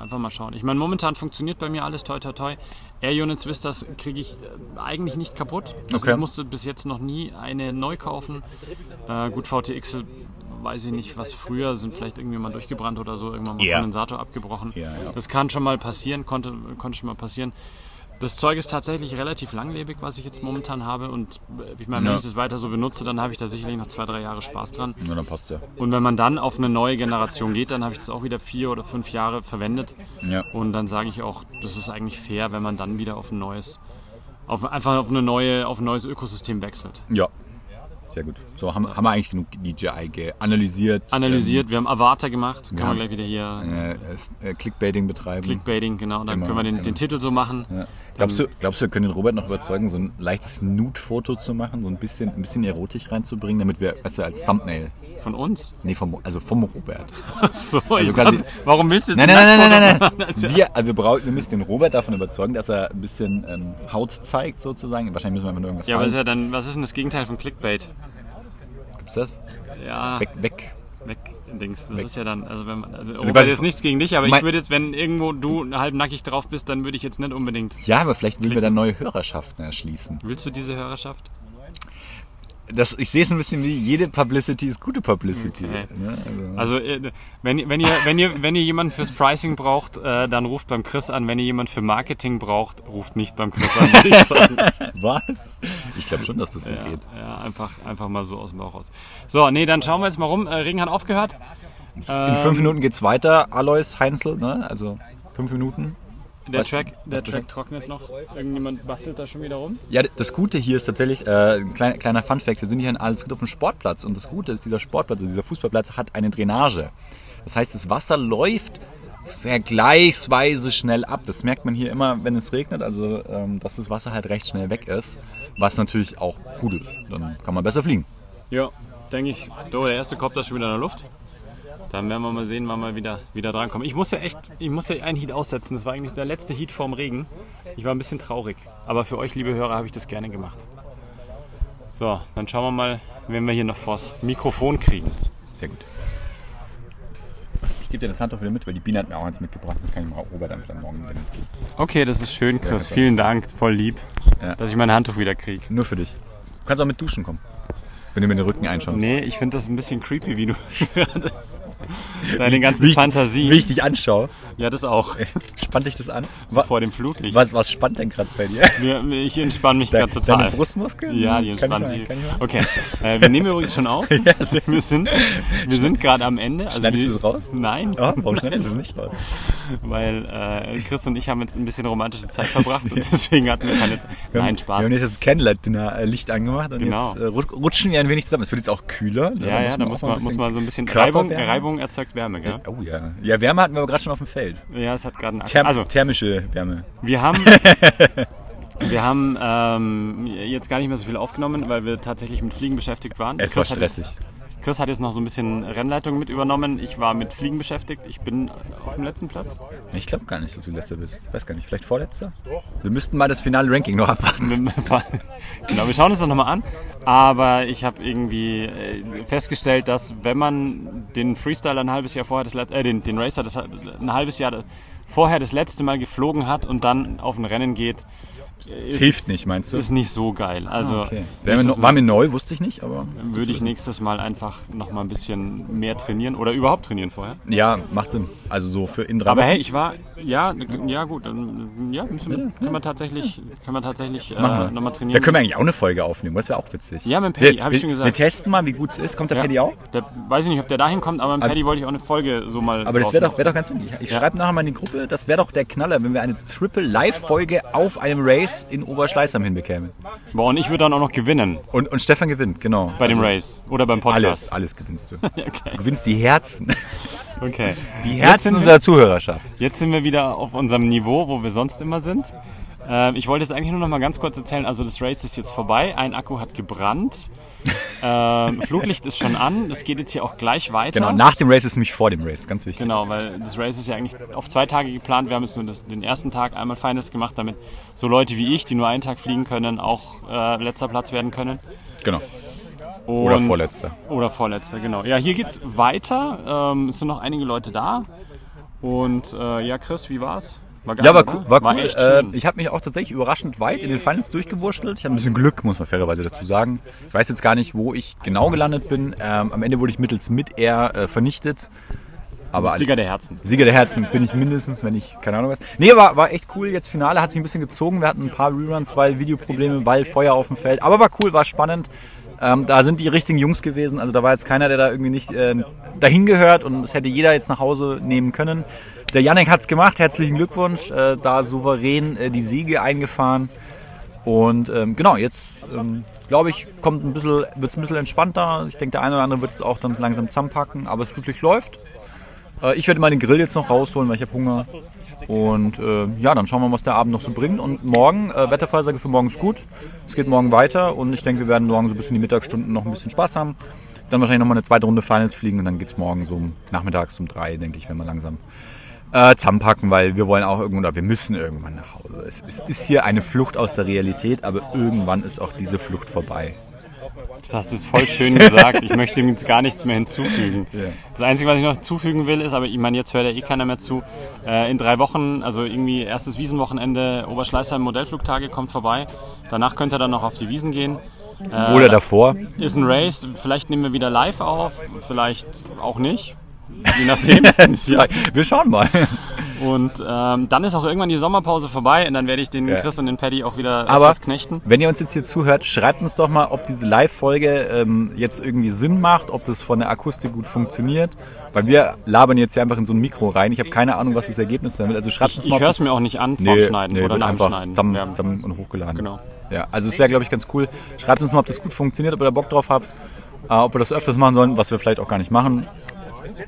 einfach mal schauen. Ich meine, momentan funktioniert bei mir alles toi toi toi. Air Units Vistas kriege ich äh, eigentlich nicht kaputt. Also Okay. Ich musste bis jetzt noch nie eine neu kaufen. Äh, gut, VTX weiß ich nicht, was früher sind vielleicht irgendwie mal durchgebrannt oder so, irgendwann mal Ja. Kondensator abgebrochen. Ja, ja. Das kann schon mal passieren, konnte, konnte schon mal passieren. Das Zeug ist tatsächlich relativ langlebig, was ich jetzt momentan habe. Und äh, ich meine, wenn Ja. ich das weiter so benutze, dann habe ich da sicherlich noch zwei, drei Jahre Spaß dran. Ja, dann passt ja. Und wenn man dann auf eine neue Generation geht, dann habe ich das auch wieder vier oder fünf Jahre verwendet. Ja. Und dann sage ich auch, das ist eigentlich fair, wenn man dann wieder auf ein neues, auf, einfach auf, eine neue, auf ein neues Ökosystem wechselt. Ja. Sehr gut. So, haben, haben wir eigentlich genug DJI analysiert. Analysiert, wir haben Avatar gemacht, kann Ja. man gleich wieder hier Ähm, äh, äh, Clickbaiting betreiben. Clickbaiting, genau, dann Genau, können wir den, genau. den Titel so machen. Ja. Glaubst, du, glaubst du, wir können den Robert noch überzeugen, so ein leichtes Nude-Foto zu machen, so ein bisschen, ein bisschen erotisch reinzubringen, damit wir, weißt du, als Thumbnail, Von uns? nee, vom, also vom Robert. So, ich Also quasi- dachte, warum willst du jetzt Nein, ein nein, nein, nein, nein, nein. Wir, also wir, brauchen, wir müssen den Robert davon überzeugen, dass er ein bisschen ähm, Haut zeigt, sozusagen. Wahrscheinlich müssen wir einfach nur irgendwas Ja, aber ist ja dann, was ist denn das Gegenteil von Clickbait? Gibt's das? Ja, Weg, weg. Weg, Dings. Das ist ja dann, also wenn man, also, quasi- Robert ist nichts gegen dich, aber ich würde jetzt, wenn irgendwo du halb nackig drauf bist, dann würde ich jetzt nicht unbedingt. Ja, aber vielleicht will wir dann neue Hörerschaften erschließen. Willst du diese Hörerschaft? Das, ich sehe es ein bisschen wie jede Publicity ist gute Publicity. Okay. Ne? Also, Also wenn, wenn ihr wenn ihr wenn ihr jemanden fürs Pricing braucht, äh, dann ruft beim Chris an. Wenn ihr jemanden für Marketing braucht, ruft nicht beim Chris an. ich was? Ich glaube schon, dass das so ja, geht. ja, einfach einfach mal so aus dem Bauch raus. So, nee, dann schauen wir jetzt mal rum. Äh, Regen hat aufgehört. In fünf Minuten geht's weiter. Alois Heinzel, ne? Also Fünf Minuten. Der Was- Track, der was Track trocknet noch. Irgendjemand bastelt da schon wieder rum. Ja, das Gute hier ist tatsächlich, äh, ein kleiner, kleiner Fun-Fact, wir sind hier in Alsried auf dem Sportplatz und das Gute ist, dieser Sportplatz, also dieser Fußballplatz hat eine Drainage. Das heißt, das Wasser läuft vergleichsweise schnell ab. Das merkt man hier immer, wenn es regnet, also ähm, dass das Wasser halt recht schnell weg ist, was natürlich auch gut ist. Dann kann man besser fliegen. Ja, denke ich. So, der erste Kopter ist schon wieder in der Luft. Dann werden wir mal sehen, wann wir wieder, wieder drankommen. Ich muss ja echt, ich muss ja einen Heat aussetzen. Das war eigentlich der letzte Heat vorm Regen. Ich war ein bisschen traurig. Aber für euch, liebe Hörer, habe ich das gerne gemacht. So, dann schauen wir mal, wenn wir hier noch vors Mikrofon kriegen. Sehr gut. Ich gebe dir das Handtuch wieder mit, weil die Biene hat mir auch eins mitgebracht. Das kann ich mal Robert dann vielleicht morgen mitnehmen. Okay, das ist schön, Chris. Ja, Vielen Dank. Voll lieb, Ja. dass ich mein Handtuch wieder kriege. Nur für dich. Du kannst auch mit duschen kommen, wenn du mir den Rücken einschaust. Nee, ich finde das ein bisschen creepy, wie du gerade deine ganzen Wie ich- Fantasien. Wie ich dich anschaue, Ja, das auch. spannt dich das an? So Wa- vor dem Flutlicht. Was, was spannt denn gerade bei dir? Mir, ich entspanne mich gerade total. deine Brustmuskeln? Ja, die entspannen sich. Okay, äh, wir nehmen übrigens schon auf. wir sind, wir sind gerade am Ende. Also Schneidest wir, du das raus? Nein, Oh, warum schneidest du es nicht raus? Weil äh, Chris und ich haben jetzt ein bisschen romantische Zeit verbracht und deswegen hatten wir keine Zeit. Wir haben- Nein, Wir Spaß. haben jetzt das Candlelight-Dinner-Licht angemacht und Genau. jetzt äh, rut- rutschen wir ein wenig zusammen. Es wird jetzt auch kühler. ne? Ja, ja, da muss man, muss man so ein bisschen Reibung. Reibung erzeugt Wärme, gell? Oh ja. Ja, Wärme hatten wir aber gerade schon auf dem Feld. Ja, es hat gerade einen Therm Also, thermische Wärme. wir haben, wir haben ähm, jetzt gar nicht mehr so viel aufgenommen, weil wir tatsächlich mit Fliegen beschäftigt waren. Es war Chris hat- stressig. Chris hat jetzt noch so ein bisschen Rennleitung mit übernommen. Ich war mit Fliegen beschäftigt. Ich bin auf dem letzten Platz. Ich glaube gar nicht, dass du letzter bist. Ich weiß gar nicht, vielleicht vorletzter? Wir müssten mal das finale Ranking noch abwarten. genau, wir schauen uns das nochmal an. Aber ich habe irgendwie äh, festgestellt, dass wenn man den Freestyle ein halbes Jahr vorher, das, äh, den, den Racer das, ein halbes Jahr vorher das letzte Mal geflogen hat und dann auf ein Rennen geht, Es hilft nicht, meinst du? ist nicht so geil. Also Ah, okay. Mir war mir neu, wusste ich nicht, aber würde ich nächstes Mal einfach nochmal ein bisschen mehr trainieren oder überhaupt trainieren vorher. ja, macht Sinn. Also so für in drei Aber hey, ich war, ja, ja gut, dann, ja, müssen wir, können wir tatsächlich, können wir tatsächlich äh, nochmal Da trainieren. können wir eigentlich auch eine Folge aufnehmen, das wäre auch witzig. Ja, mit dem Paddy, Wir- hab ich schon gesagt. Wir testen mal, wie gut es ist. Kommt der ja, Paddy auch? Der, weiß ich nicht, ob der dahin kommt, aber mit Paddy wollte ich auch eine Folge so mal. Aber das wäre doch, wär doch ganz wichtig. Ich Ja. schreibe nachher mal in die Gruppe, das wäre doch der Knaller, wenn wir eine Triple-Live-Folge auf einem Race in Oberschleißheim hinbekämen. Boah, und ich würde dann auch noch gewinnen Und, und Stefan gewinnt, genau. bei dem Race oder beim Alles, Podcast. alles gewinnst du. Okay. Du gewinnst die Herzen. okay. Die Herzen sind, wir, unserer Zuhörerschaft. jetzt sind wir wieder auf unserem Niveau, wo wir sonst immer sind. Ähm, ich wollte jetzt eigentlich nur noch mal ganz kurz erzählen, also das Race ist jetzt vorbei, ein Akku hat gebrannt, ähm, Flutlicht ist schon an, es geht jetzt hier auch gleich weiter. Genau, nach dem Race ist nämlich vor dem Race, ganz wichtig. Genau, weil das Race ist ja eigentlich auf zwei Tage geplant. Wir haben jetzt nur das, den ersten Tag einmal Finals gemacht, damit so Leute wie ich, die nur einen Tag fliegen können, auch äh, letzter Platz werden können. Genau. Und, Oder vorletzter. Oder vorletzter, genau. Ja, hier geht's weiter. Ähm, es sind noch einige Leute da. Und äh, ja, Chris, wie war's? War geil, Ja, war cool. War cool. echt Äh, ich habe mich auch tatsächlich überraschend weit in den Finals durchgewurschtelt. Ich hatte ein bisschen Glück, muss man fairerweise dazu sagen. Ich weiß jetzt gar nicht, wo ich genau gelandet bin. Ähm, am Ende wurde ich mittels Mid-Air äh, vernichtet. Aber Sieger der Herzen. Sieger der Herzen bin ich mindestens, wenn ich keine Ahnung was. Nee, war, war echt cool. Jetzt Finale hat sich ein bisschen gezogen. Wir hatten ein paar Reruns, weil Videoprobleme, weil Feuer auf dem Feld. Aber war cool, war spannend. Ähm, da sind die richtigen Jungs gewesen. Also da war jetzt keiner, der da irgendwie nicht äh, dahin gehört und das hätte jeder jetzt nach Hause nehmen können. Der Janek hat's gemacht. Herzlichen Glückwunsch. Äh, da souverän äh, die Siege eingefahren. Und ähm, genau, jetzt ähm, glaube ich, kommt ein bisschen, wird's ein bisschen entspannter. Ich denke, der eine oder andere wird es auch dann langsam zusammenpacken, aber es glücklich läuft. Äh, ich werde mal den Grill jetzt noch rausholen, weil ich habe Hunger. Und äh, ja, dann schauen wir mal, was der Abend noch so bringt. Und morgen, äh, Wettervorhersage für morgen ist gut. Es geht morgen weiter und ich denke, wir werden morgen so bis in die Mittagsstunden noch ein bisschen Spaß haben. Dann wahrscheinlich nochmal eine zweite Runde Finals fliegen und dann geht es morgen so nachmittags um drei, denke ich, wenn wir langsam äh, zusammenpacken, weil wir wollen auch irgendwann, oder wir müssen irgendwann nach Hause. Es, es ist hier eine Flucht aus der Realität, aber irgendwann ist auch diese Flucht vorbei. Das hast du es voll schön gesagt. Ich möchte ihm jetzt gar nichts mehr hinzufügen. Das Einzige, was ich noch hinzufügen will, ist, aber ich meine, jetzt hört ja eh keiner mehr zu. Äh, in drei Wochen, also irgendwie erstes Wiesenwochenende, Oberschleißheim Modellflugtage kommt vorbei. Danach könnt ihr dann noch auf die Wiesen gehen. Äh, Oder davor. Ist ein Race. Vielleicht nehmen wir wieder live auf, vielleicht auch nicht. Je nachdem. Ja, wir schauen mal. Und ähm, dann ist auch irgendwann die Sommerpause vorbei und dann werde ich den Ja. Chris und den Paddy auch wieder Aber knechten. wenn ihr uns jetzt hier zuhört, schreibt uns doch mal, ob diese Live-Folge ähm, jetzt irgendwie Sinn macht, ob das von der Akustik gut funktioniert. Weil wir labern jetzt hier einfach in so ein Mikro rein. Ich habe keine Ahnung, was das Ergebnis damit. Also schreibt uns Ich mal. ob höre es mir auch nicht an vorm Schneiden oder wird nach dem einfach Schneiden. Zusammen, Ja. zusammen und hochgeladen. Genau. Ja, also es wäre, glaube ich, ganz cool. Schreibt uns mal, ob das gut funktioniert, ob ihr da Bock drauf habt. Äh, ob wir das öfters machen sollen, was wir vielleicht auch gar nicht machen.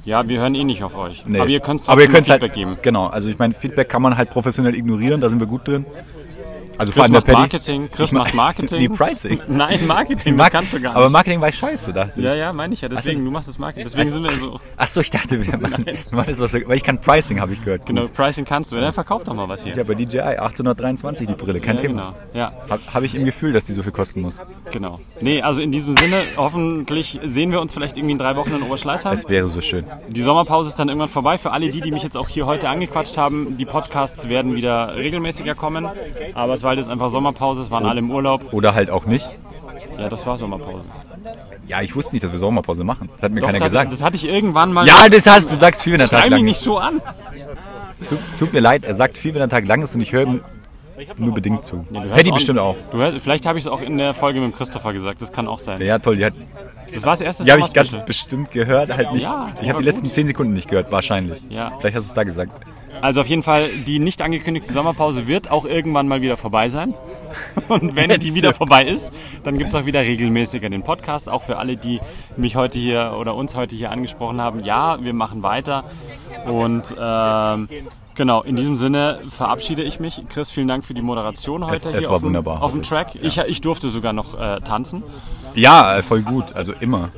Ja, wir hören eh nicht auf euch. Nee. Aber ihr könnt trotzdem könnt's Feedback halt, geben. Genau, also ich meine, Feedback kann man halt professionell ignorieren, da sind wir gut drin. Also Chris der macht Paddy. Marketing. Chris Ich ma- macht Marketing. Nee, Pricing. Nein, Marketing, Mark- kannst du gar nicht. Aber Marketing war scheiße, dachte ich. ja, ja, meine ich ja. Deswegen, du machst das Marketing. Deswegen sind wir so. Ach so, ich dachte, wir machen, wir machen das, was wir, weil ich kann Pricing, habe ich gehört. Genau, Gut. Pricing kannst du. Dann verkauf doch mal was hier. Ja, bei DJI 823 die Brille, kein Ja, Thema. genau. Ja, Habe hab ich im Gefühl, dass die so viel kosten muss. genau. Nee, also in diesem Sinne, hoffentlich sehen wir uns vielleicht irgendwie in drei Wochen in Oberschleißheim. Es wäre so schön. Die Sommerpause ist dann irgendwann vorbei. Für alle die, die mich jetzt auch hier heute angequatscht haben, die Podcasts werden wieder regelmäßiger kommen. Aber es halt jetzt einfach Sommerpause, es waren alle im Urlaub. Oder halt auch nicht. Ja, das war Sommerpause. Ja, ich wusste nicht, dass wir Sommerpause machen. Das hat mir Doch, keiner das, gesagt. hatte, das hatte ich irgendwann mal. ja, das hast du. sagst viel, wenn der Tag lang mich ist. nicht so an. Tut, tut mir leid, er sagt viel, wenn der Tag lang ist und ich höre ihm nur bedingt zu. Ja, hörst Paddy bestimmt auch. Hörst, vielleicht habe ich es auch in der Folge mit Christopher gesagt. Das kann auch sein. Ja, toll, die, hat, Das war das erste die habe ich ganz bestimmt gehört, halt nicht. Ja, ich habe die letzten gut. 10 Sekunden nicht gehört, wahrscheinlich. Ja. Vielleicht hast du es da gesagt. Also auf jeden Fall, die nicht angekündigte Sommerpause wird auch irgendwann mal wieder vorbei sein. Und wenn die wieder vorbei ist, dann gibt es auch wieder regelmäßiger den Podcast. Auch für alle, die mich heute hier oder uns heute hier angesprochen haben. Ja, wir machen weiter. Und ähm, genau, in diesem Sinne verabschiede ich mich. Chris, vielen Dank für die Moderation heute Es- hier es war auf, dem, wunderbar, auf dem. Track. Ich, ich durfte sogar noch äh, tanzen. Ja, äh, voll gut, also immer.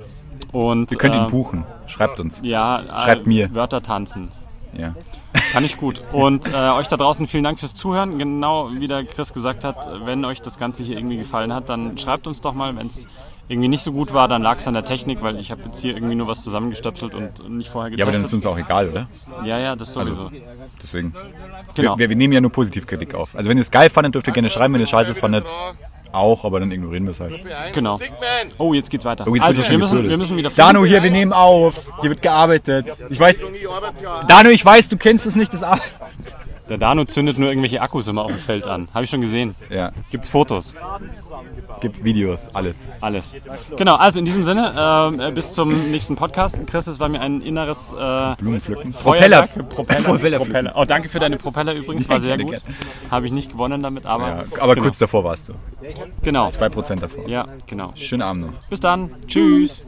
Und, Ihr könnt ihn äh, buchen. Schreibt uns. Ja, Schreibt äh, mir. Wörter tanzen. Ja. Kann ich gut. Und äh, euch da draußen vielen Dank fürs Zuhören. Genau wie der Chris gesagt hat, wenn euch das Ganze hier irgendwie gefallen hat, dann schreibt uns doch mal. Wenn es irgendwie nicht so gut war, dann lag es an der Technik, weil ich habe jetzt hier irgendwie nur was zusammengestöpselt und nicht vorher ja, aber dann ist getestet. uns auch egal, oder? Ja, ja, das sowieso. Also, Deswegen. Genau. Wir, wir nehmen ja nur Positivkritik auf. Also wenn ihr es geil fandet, dürft ihr gerne schreiben. Wenn ihr es scheiße fandet, auch, aber dann ignorieren wir es halt. genau. Oh, jetzt geht's weiter. Oh, jetzt also, wir müssen, wir müssen wieder fliegen. Danu, hier, wir nehmen auf. Hier wird gearbeitet. Ich weiß, Danu, ich weiß, du kennst es nicht, das Ar Der Dano zündet nur irgendwelche Akkus immer auf dem Feld an. Habe ich schon gesehen. Ja, Gibt's Fotos. gibt Videos, alles. Alles. Genau, also in diesem Sinne, ähm, äh, bis zum nächsten Podcast. Chris, es war mir ein inneres äh, Blumenpflücken. Feuerwerk. Propeller. Propeller. Propeller. Propeller. Oh, danke für deine Propeller übrigens, war sehr gut. Habe ich nicht gewonnen damit, aber. Ja, aber genau. kurz davor warst du. Genau. 2% davor. Ja, genau. Schönen Abend noch. Bis dann. Tschüss.